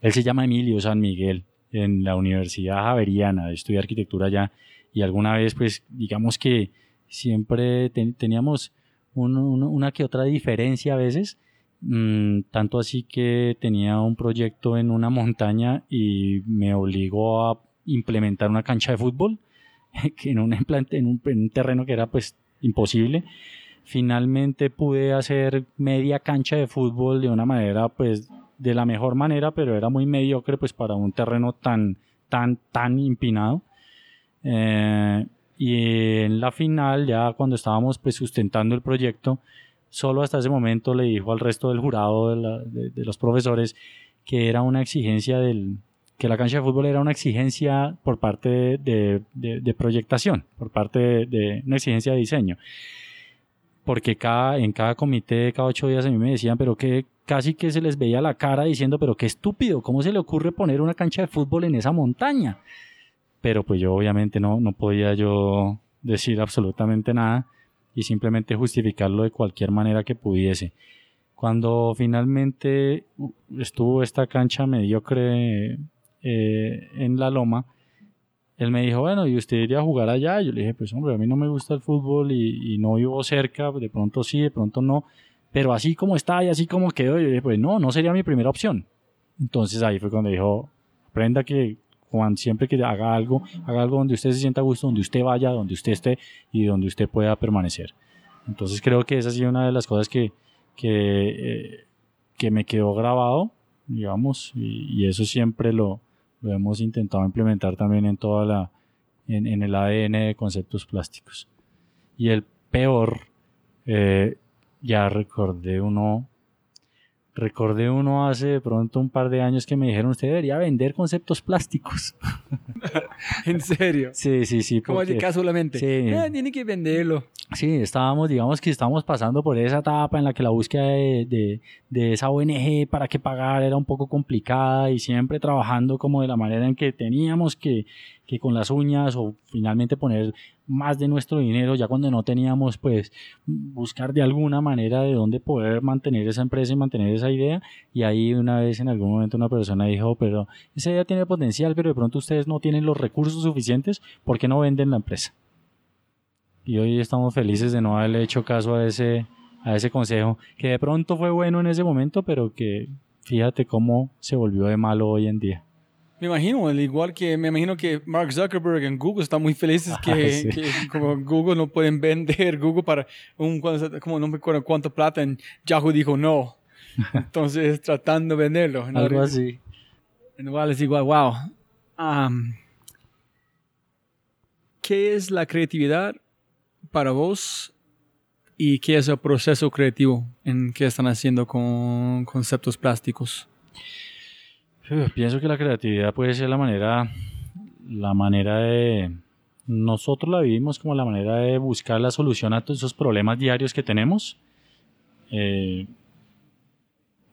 él se llama Emilio San Miguel, en la Universidad Javeriana, estudia arquitectura allá, y alguna vez, pues, digamos que siempre ten- teníamos un- un- una que otra diferencia a veces, mm, tanto así que tenía un proyecto en una montaña y me obligó a implementar una cancha de fútbol en un, en un terreno que era pues imposible finalmente pude hacer media cancha de fútbol de una manera, pues, de la mejor manera, pero era muy mediocre, pues, para un terreno tan, tan, tan empinado. Eh, y en la final, ya cuando estábamos, pues, sustentando el proyecto, solo hasta ese momento le dijo al resto del jurado de, la- de- los profesores que era una exigencia del que la cancha de fútbol era una exigencia por parte de proyectación, por parte de, de una exigencia de diseño. Porque cada, en cada comité, cada ocho días a mí me decían, pero que casi que se les veía la cara diciendo, pero qué estúpido, ¿cómo se le ocurre poner una cancha de fútbol en esa montaña? Pero pues yo obviamente no, no podía yo decir absolutamente nada y simplemente justificarlo de cualquier manera que pudiese. Cuando finalmente estuvo esta cancha mediocre eh, en la loma, él me dijo, bueno, ¿y usted iría a jugar allá? Yo le dije, pues hombre, a mí no me gusta el fútbol y, y no vivo cerca, de pronto sí, de pronto no, pero así como está y así como quedó, yo le dije, pues no, no sería mi primera opción. Entonces ahí fue cuando dijo, aprenda que Juan, siempre que haga algo, haga algo donde usted se sienta a gusto, donde usted vaya, donde usted esté y donde usted pueda permanecer. Entonces creo que esa ha sido una de las cosas que, que, eh, que me quedó grabado, digamos, y, y eso siempre lo, lo hemos intentado implementar también en toda la, en, el ADN de conceptos plásticos. Y el peor, eh, ya recordé uno, recordé uno hace de pronto un par de años que me dijeron, usted debería vender conceptos plásticos. En serio. Sí, sí, sí. Como porque- casualmente. Sí. Eh, tiene que venderlo. Sí, estábamos, digamos que estábamos pasando por esa etapa en la que la búsqueda de, de, de esa ONG para que pagar era un poco complicada y siempre trabajando como de la manera en que teníamos que, que con las uñas o finalmente poner más de nuestro dinero ya cuando no teníamos pues buscar de alguna manera de dónde poder mantener esa empresa y mantener esa idea y ahí una vez en algún momento una persona dijo pero esa idea tiene potencial pero de pronto ustedes no tienen los recursos suficientes ¿por qué no venden la empresa? y hoy estamos felices de no haberle hecho caso a ese, a ese consejo, que de pronto fue bueno en ese momento, pero que fíjate cómo se volvió de malo hoy en día. Me imagino, al igual que me imagino que Mark Zuckerberg en Google están muy felices que, Ah, sí. que como Google no pueden vender Google para un como no me acuerdo cuánto plata en Yahoo dijo no. Entonces tratando de venderlo. ¿no? Algo así. Igual es igual, wow. Am, ¿Qué es la creatividad para vos y qué es el proceso creativo en que están haciendo con conceptos plásticos? Pienso que la creatividad puede ser la manera, la manera de... Nosotros la vivimos como la manera de buscar la solución a todos esos problemas diarios que tenemos. Eh,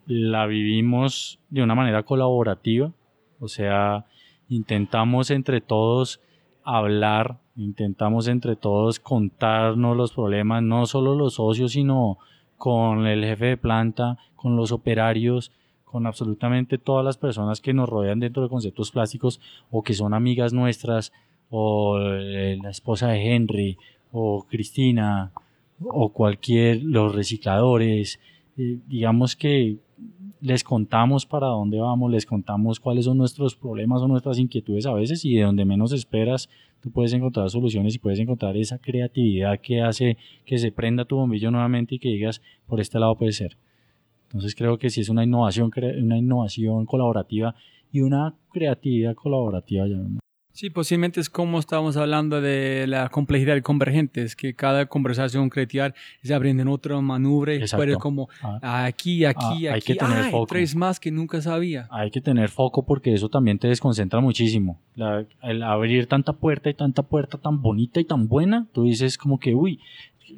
la vivimos de una manera colaborativa, o sea, intentamos entre todos hablar, intentamos entre todos contarnos los problemas, no solo los socios, sino con el jefe de planta, con los operarios, con absolutamente todas las personas que nos rodean dentro de conceptos plásticos o que son amigas nuestras, o eh, la esposa de Henry, o Cristina, o cualquier, los recicladores, digamos que les contamos para dónde vamos, les contamos cuáles son nuestros problemas o nuestras inquietudes a veces y de donde menos esperas tú puedes encontrar soluciones y puedes encontrar esa creatividad que hace que se prenda tu bombillo nuevamente y que digas por este lado puede ser. Entonces creo que sí es una innovación, una innovación colaborativa y una creatividad colaborativa. llamémoslo. Sí, posiblemente es como estábamos hablando de la complejidad convergente, es que cada conversación creativa se abre en otra Exacto. puede como Ah, aquí, aquí, Ah, aquí, hay que tener ¡ay! foco. tres más que nunca sabía. hay que tener foco porque eso también te desconcentra muchísimo. La- el abrir tanta puerta y tanta puerta tan bonita y tan buena, tú dices como que, uy,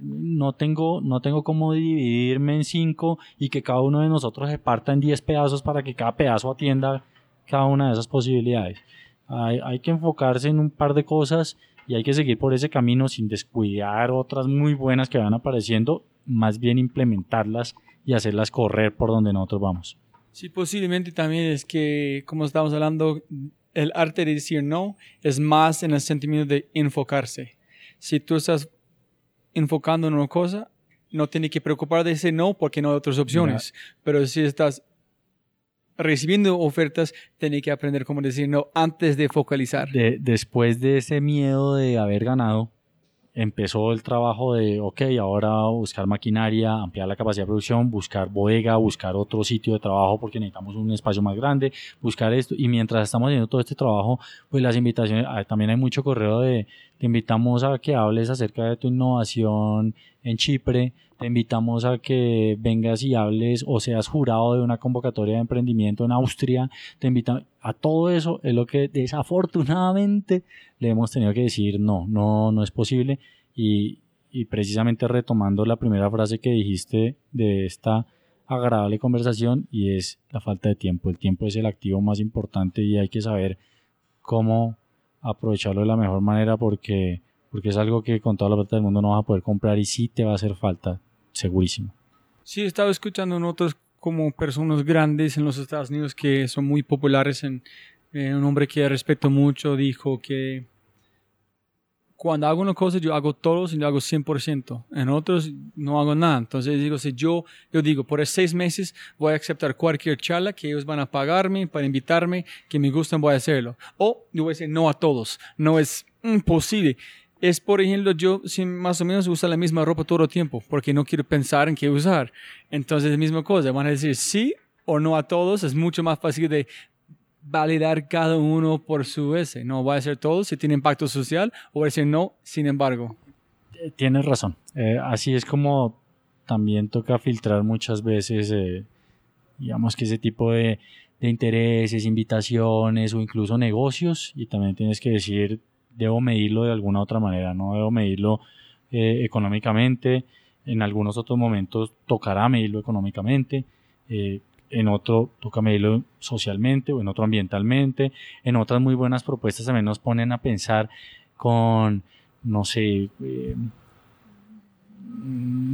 no tengo, no tengo cómo dividirme en cinco y que cada uno de nosotros se parta en diez pedazos para que cada pedazo atienda cada una de esas posibilidades. Hay, hay que enfocarse en un par de cosas y hay que seguir por ese camino sin descuidar otras muy buenas que van apareciendo, más bien implementarlas y hacerlas correr por donde nosotros vamos. Sí, posiblemente también es que, como estábamos hablando, el arte de decir no es más en el sentimiento de enfocarse. Si tú estás enfocando en una cosa, no tienes que preocupar de ese no porque no hay otras opciones. Pero si estás recibiendo ofertas, tienes que aprender cómo decir no antes de focalizar. de- después de ese miedo de haber ganado, empezó el trabajo de, ok, ahora buscar maquinaria, ampliar la capacidad de producción, buscar bodega, buscar otro sitio de trabajo porque necesitamos un espacio más grande, buscar esto. Y mientras estamos haciendo todo este trabajo, pues las invitaciones, ah, también hay mucho correo de, te invitamos a que hables acerca de tu innovación en Chipre, te invitamos a que vengas y hables o seas jurado de una convocatoria de emprendimiento en Austria, te invitamos a todo eso, es lo que desafortunadamente le hemos tenido que decir, no, no, no es posible y, y precisamente retomando la primera frase que dijiste de esta agradable conversación y es la falta de tiempo. El tiempo es el activo más importante y hay que saber cómo aprovecharlo de la mejor manera porque, porque es algo que con toda la plata del mundo no vas a poder comprar y sí te va a hacer falta, segurísimo. Sí, he estado escuchando en otros como personas grandes en los Estados Unidos que son muy populares. En, un hombre que respeto mucho dijo que cuando hago una cosa, yo hago todo y yo hago 100%. En otros, no hago nada. Entonces, digo, si yo, yo digo, por seis meses voy a aceptar cualquier charla que ellos van a pagarme para invitarme, que me gustan, voy a hacerlo. O yo voy a decir no a todos. No es imposible. Es, por ejemplo, yo si más o menos uso la misma ropa todo el tiempo, porque no quiero pensar en qué usar. Entonces, la misma cosa. Van a decir sí o no a todos. Es mucho más fácil de validar cada uno por su ese. No voy a hacer todo si tiene impacto social o voy a decir no, sin embargo. Eh, tienes razón. Eh, así es como también toca filtrar muchas veces, eh, digamos que ese tipo de, intereses, invitaciones o incluso negocios y también tienes que decir, debo medirlo de alguna otra manera, no debo medirlo económicamente, en algunos otros momentos tocará medirlo económicamente en otro toca medirlo socialmente o en otro ambientalmente, en otras muy buenas propuestas también nos ponen a pensar con, no sé, eh,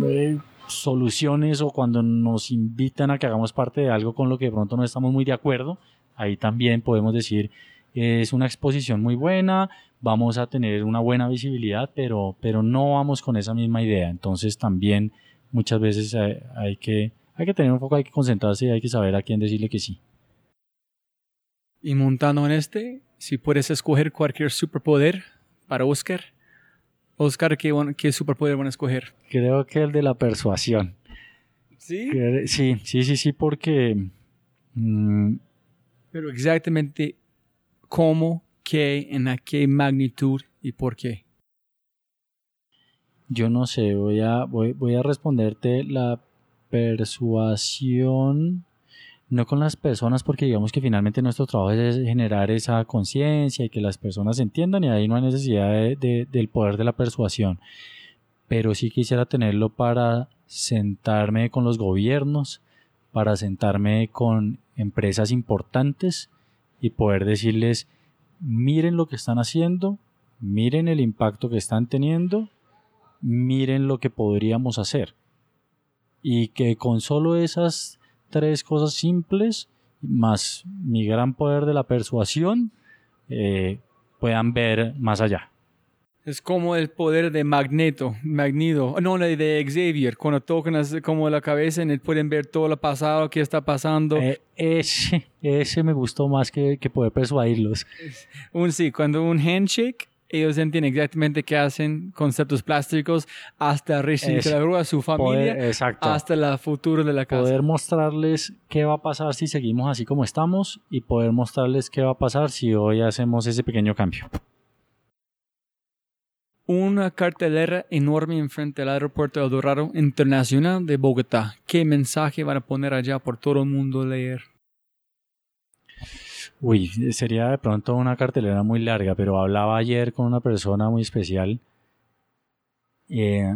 eh, soluciones o cuando nos invitan a que hagamos parte de algo con lo que de pronto no estamos muy de acuerdo, ahí también podemos decir es una exposición muy buena, vamos a tener una buena visibilidad, pero, pero no vamos con esa misma idea. Entonces también muchas veces hay que hay que tener un foco, hay que concentrarse y hay que saber a quién decirle que sí. Y montando en este, si puedes escoger cualquier superpoder para Oscar, Oscar, ¿qué, qué superpoder van a escoger? Creo que el de la persuasión. ¿Sí? Sí, sí, sí, sí, porque... Mm, Pero exactamente cómo, qué, en a qué magnitud y por qué. Yo no sé, voy a, voy, voy a responderte la persuasión, no con las personas, porque digamos que finalmente nuestro trabajo es generar esa conciencia y que las personas entiendan y ahí no hay necesidad del poder de la persuasión. Pero sí quisiera tenerlo para sentarme con los gobiernos, para sentarme con empresas importantes y poder decirles, miren lo que están haciendo, miren el impacto que están teniendo, miren lo que podríamos hacer y que con solo esas tres cosas simples, más mi gran poder de la persuasión, eh, puedan ver más allá. Es como el poder de Magneto, Magneto, no, de Xavier, cuando tocan como la cabeza y pueden ver todo lo pasado, qué está pasando. Eh, ese, ese me gustó más que, que poder persuadirlos. Un sí, cuando un handshake ellos entienden exactamente qué hacen, conceptos plásticos, hasta reciclar a su familia, hasta la futuro de la casa. Poder mostrarles qué va a pasar si seguimos así como estamos y poder mostrarles qué va a pasar si hoy hacemos ese pequeño cambio. Una cartelera enorme enfrente del aeropuerto El Dorado Internacional de Bogotá. ¿Qué mensaje van a poner allá por todo el mundo leer? Uy, sería de pronto una cartelera muy larga, pero hablaba ayer con una persona muy especial. Eh,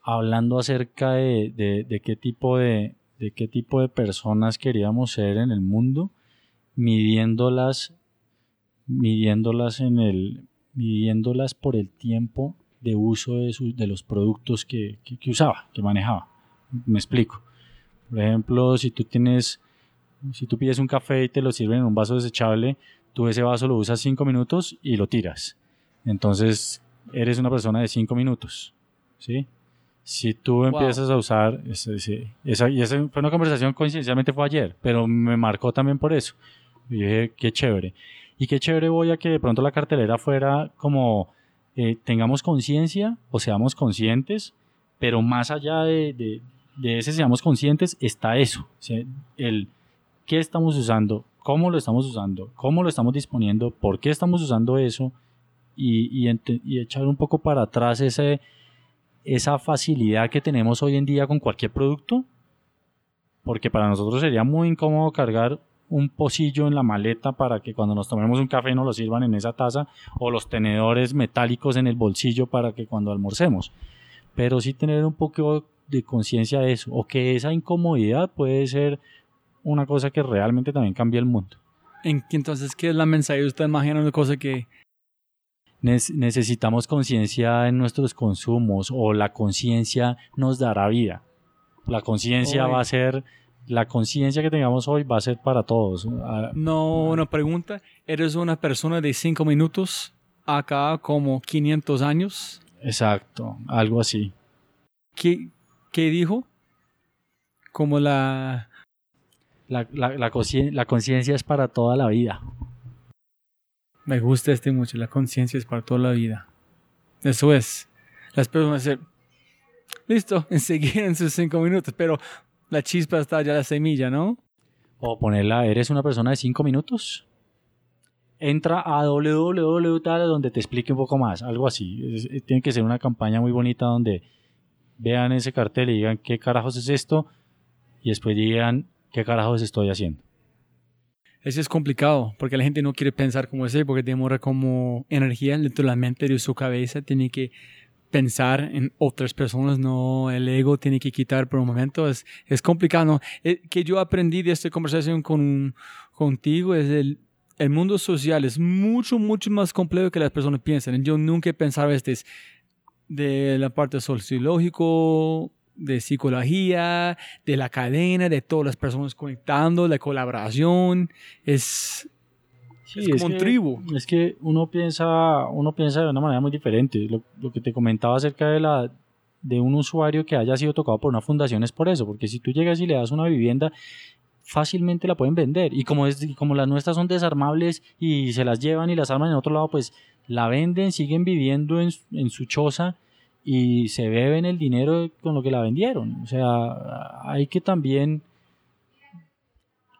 hablando acerca de, de, qué tipo de, de qué tipo de personas queríamos ser en el mundo, midiéndolas, midiéndolas en el, midiéndolas por el tiempo de uso de, de los productos que, que usaba, que manejaba. Me explico. Por ejemplo, si tú tienes si tú pides un café y te lo sirven en un vaso desechable, tú ese vaso lo usas cinco minutos y lo tiras. Entonces, eres una persona de cinco minutos. ¿Sí? Si tú empiezas a usar, esa, y esa fue una conversación coincidencialmente fue ayer, pero me marcó también por eso. Y dije, qué chévere. Y qué chévere voy a que de pronto la cartelera fuera como eh, tengamos conciencia o seamos conscientes, pero más allá de, de, ese seamos conscientes está eso. el, qué estamos usando, cómo lo estamos usando, cómo lo estamos disponiendo, por qué estamos usando eso y, y, echar un poco para atrás ese, esa facilidad que tenemos hoy en día con cualquier producto, porque para nosotros sería muy incómodo cargar un pocillo en la maleta para que cuando nos tomemos un café nos lo sirvan en esa taza o los tenedores metálicos en el bolsillo para que cuando almorcemos. Pero sí tener un poco de conciencia de eso, o que esa incomodidad puede ser una cosa que realmente también cambia el mundo. En- Entonces, ¿qué es la mensaje? Usted imagina una cosa que... Necesitamos conciencia en nuestros consumos o la conciencia nos dará vida. La conciencia va a ser, la conciencia que tengamos hoy va a ser para todos. Ah, No, una pregunta. ¿Eres una persona de cinco minutos acá como 500 años? Exacto, algo así. ¿Qué, qué dijo? Como la... La, la, la conciencia es para toda la vida. Me gusta este mucho. La conciencia es para toda la vida. Eso es. Las personas decir, listo, enseguida en sus cinco minutos, pero la chispa está ya la semilla, ¿no? O ponerla, ¿eres una persona de 5 minutos? Entra a www tal, donde te explique un poco más, algo así. Es- eh, tiene que ser una campaña muy bonita donde vean ese cartel y digan qué carajos es esto y después digan qué carajos estoy haciendo. Eso es complicado, porque la gente no quiere pensar como ese, porque demora como energía, literalmente de su cabeza, tiene que pensar en otras personas, no el ego tiene que quitar por un momento, es, es complicado. ¿no? Eh, que yo aprendí de esta conversación con, contigo es el, el mundo social es mucho, mucho más complejo que las personas piensan. Yo nunca pensaba este es de la parte sociológico, de psicología, de la cadena, de todas las personas conectando, la colaboración, es, es como un que- tribu. Es que uno piensa, uno piensa de una manera muy diferente. Lo, lo que te comentaba acerca de la de un usuario que haya sido tocado por una fundación es por eso, porque si tú llegas y le das una vivienda, fácilmente la pueden vender. Y como, es, como las nuestras son desarmables y se las llevan y las arman en otro lado, pues la venden, siguen viviendo en, su- en su choza y se beben el dinero con lo que la vendieron. O sea, hay que también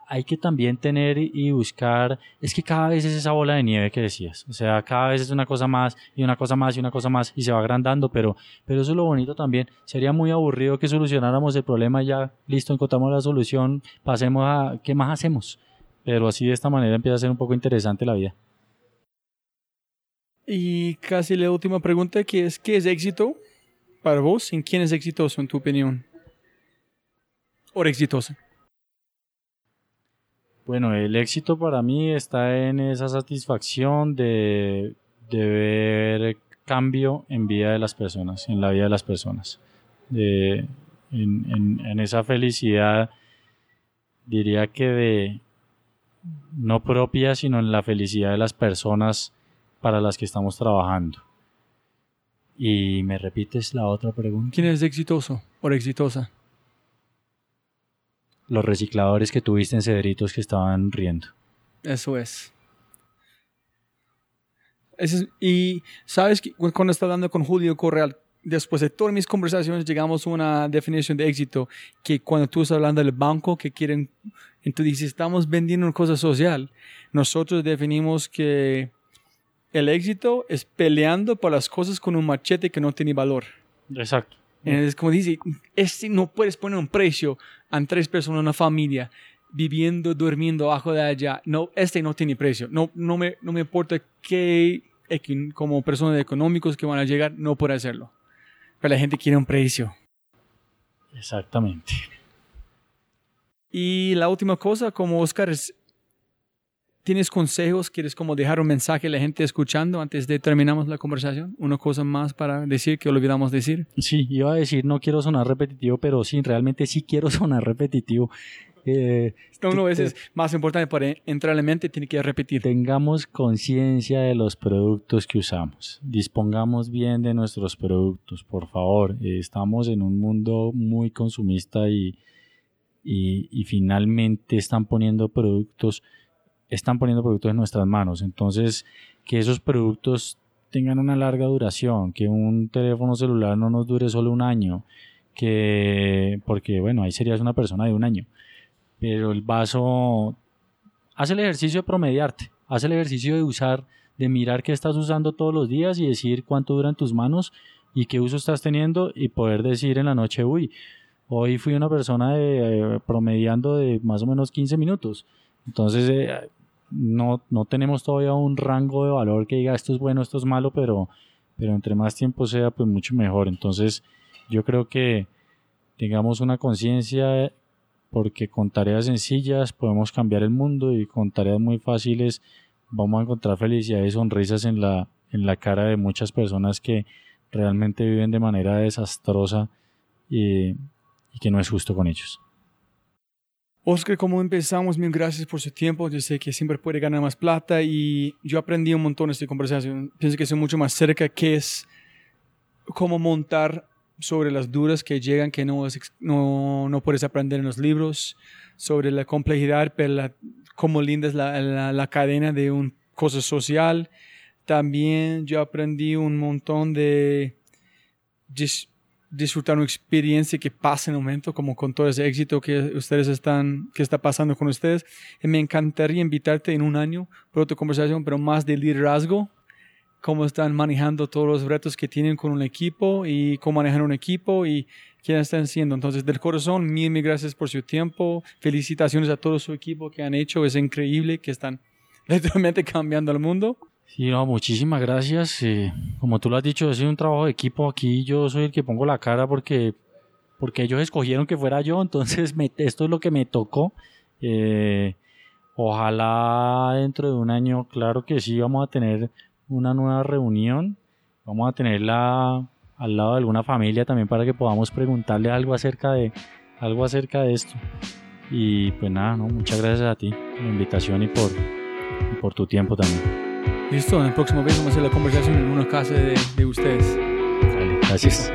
hay que también tener y buscar, es que cada vez es esa bola de nieve que decías, o sea, cada vez es una cosa más y una cosa más y una cosa más y se va agrandando, pero, pero eso es lo bonito también, sería muy aburrido que solucionáramos el problema ya, listo, encontramos la solución, pasemos a, ¿qué más hacemos? Pero así de esta manera empieza a ser un poco interesante la vida. Y casi la última pregunta que es, ¿qué es éxito para vos? ¿En quién es exitoso en tu opinión? ¿O exitosa? Bueno, el éxito para mí está en esa satisfacción de, ver cambio en vida de las personas, en la vida de las personas. En- en esa felicidad, diría que de no propia, sino en la felicidad de las personas para las que estamos trabajando. Y me repites la otra pregunta. ¿Quién es exitoso o exitosa? Los recicladores que tuviste en Cedritos que estaban riendo. Eso es. Ese es- y sabes que cu- cuando estaba hablando con Julio Correal, después de todas mis conversaciones llegamos a una definición de éxito que cuando tú estás hablando del banco que quieren, entonces dices, estamos vendiendo una cosa social. Nosotros definimos que el éxito es peleando por las cosas con un machete que no tiene valor. Exacto. Es como dice, este no puedes poner un precio a tres personas, una familia, viviendo, durmiendo abajo de allá. No, este no tiene precio. No, no, me, no me importa qué, como personas económicos que van a llegar, no puede hacerlo. Pero la gente quiere un precio. Exactamente. Y la última cosa, como Oscar, es, ¿tienes consejos? ¿Quieres como dejar un mensaje a la gente escuchando antes de terminamos la conversación? ¿Una cosa más para decir que olvidamos decir? Sí, iba a decir no quiero sonar repetitivo, pero sí, realmente sí quiero sonar repetitivo. Eh, Uno veces más importante para entrar a la mente tiene que repetir. tengamos conciencia de los productos que usamos. Dispongamos bien de nuestros productos, por favor. Eh, estamos en un mundo muy consumista y, y, y finalmente están poniendo productos, están poniendo productos en nuestras manos. Entonces, que esos productos tengan una larga duración, que un teléfono celular no nos dure solo un año, que porque bueno, ahí serías una persona de un año. Pero el vaso haz el ejercicio de promediarte, haz el ejercicio de usar de mirar qué estás usando todos los días y decir cuánto dura en tus manos y qué uso estás teniendo y poder decir en la noche, uy, hoy fui una persona de, eh, promediando de más o menos 15 minutos. Entonces, eh, no, no tenemos todavía un rango de valor que diga esto es bueno, esto es malo, pero, pero entre más tiempo sea, pues mucho mejor. Entonces, yo creo que tengamos una conciencia porque con tareas sencillas podemos cambiar el mundo y con tareas muy fáciles vamos a encontrar felicidad y sonrisas en la, en la cara de muchas personas que realmente viven de manera desastrosa y, y que no es justo con ellos. Oscar, como empezamos, mil gracias por su tiempo. Yo sé que siempre puede ganar más plata y yo aprendí un montón de esta conversación. Pienso que soy mucho más cerca que es cómo montar sobre las dudas que llegan que no, no, no puedes aprender en los libros, sobre la complejidad, pero la, cómo linda es la, la, la cadena de un cosa social. También yo aprendí un montón de disfrutar una experiencia que pasa en el momento, como con todo ese éxito que ustedes están, que está pasando con ustedes. Y me encantaría invitarte en un año por otra conversación, pero más de liderazgo, cómo están manejando todos los retos que tienen con un equipo y cómo manejar un equipo y quiénes están siendo. Entonces, del corazón, mil, mil gracias por su tiempo. Felicitaciones a todo su equipo que han hecho. Es increíble que están literalmente cambiando el mundo. Sí, no, muchísimas gracias. Eh, como tú lo has dicho, sido un trabajo de equipo. Aquí yo soy el que pongo la cara porque, porque ellos escogieron que fuera yo, entonces me, esto es lo que me tocó. Eh, ojalá dentro de un año, claro que sí, vamos a tener una nueva reunión. Vamos a tenerla al lado de alguna familia también para que podamos preguntarle algo acerca de, algo acerca de esto. Y pues nada, ¿no? muchas gracias a ti por la invitación y por, y por tu tiempo también. Listo, en el próximo vez vamos a hacer la conversación en una casa de, de ustedes. Vale, gracias.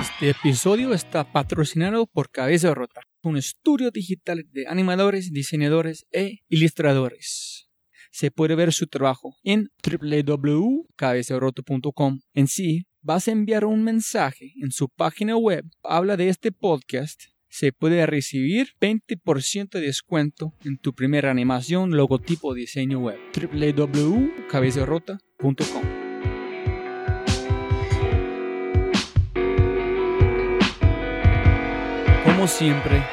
Este episodio está patrocinado por Cabeza Rota, un estudio digital de animadores, diseñadores e ilustradores. Se puede ver su trabajo en www.cabezarota.com. En sí, vas a enviar un mensaje en su página web. Habla de este podcast se puede recibir 20% de descuento en tu primera animación, logotipo, diseño web. www.cabezarrota.com Como siempre,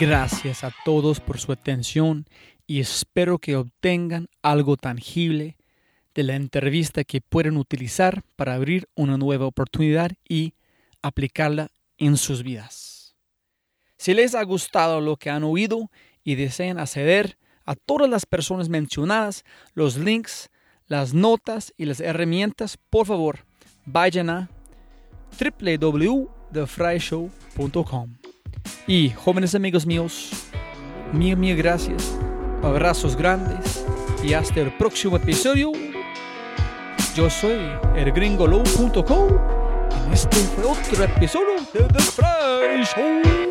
gracias a todos por su atención y espero que obtengan algo tangible de la entrevista que pueden utilizar para abrir una nueva oportunidad y aplicarla en sus vidas. Si les ha gustado lo que han oído y desean acceder a todas las personas mencionadas, los links, las notas y las herramientas, por favor, vayan a www.thefryshow.com. Y jóvenes amigos míos, mil, mil gracias, abrazos grandes y hasta el próximo episodio. Yo soy elgringolo.com y este fue otro episodio de The Fry Show.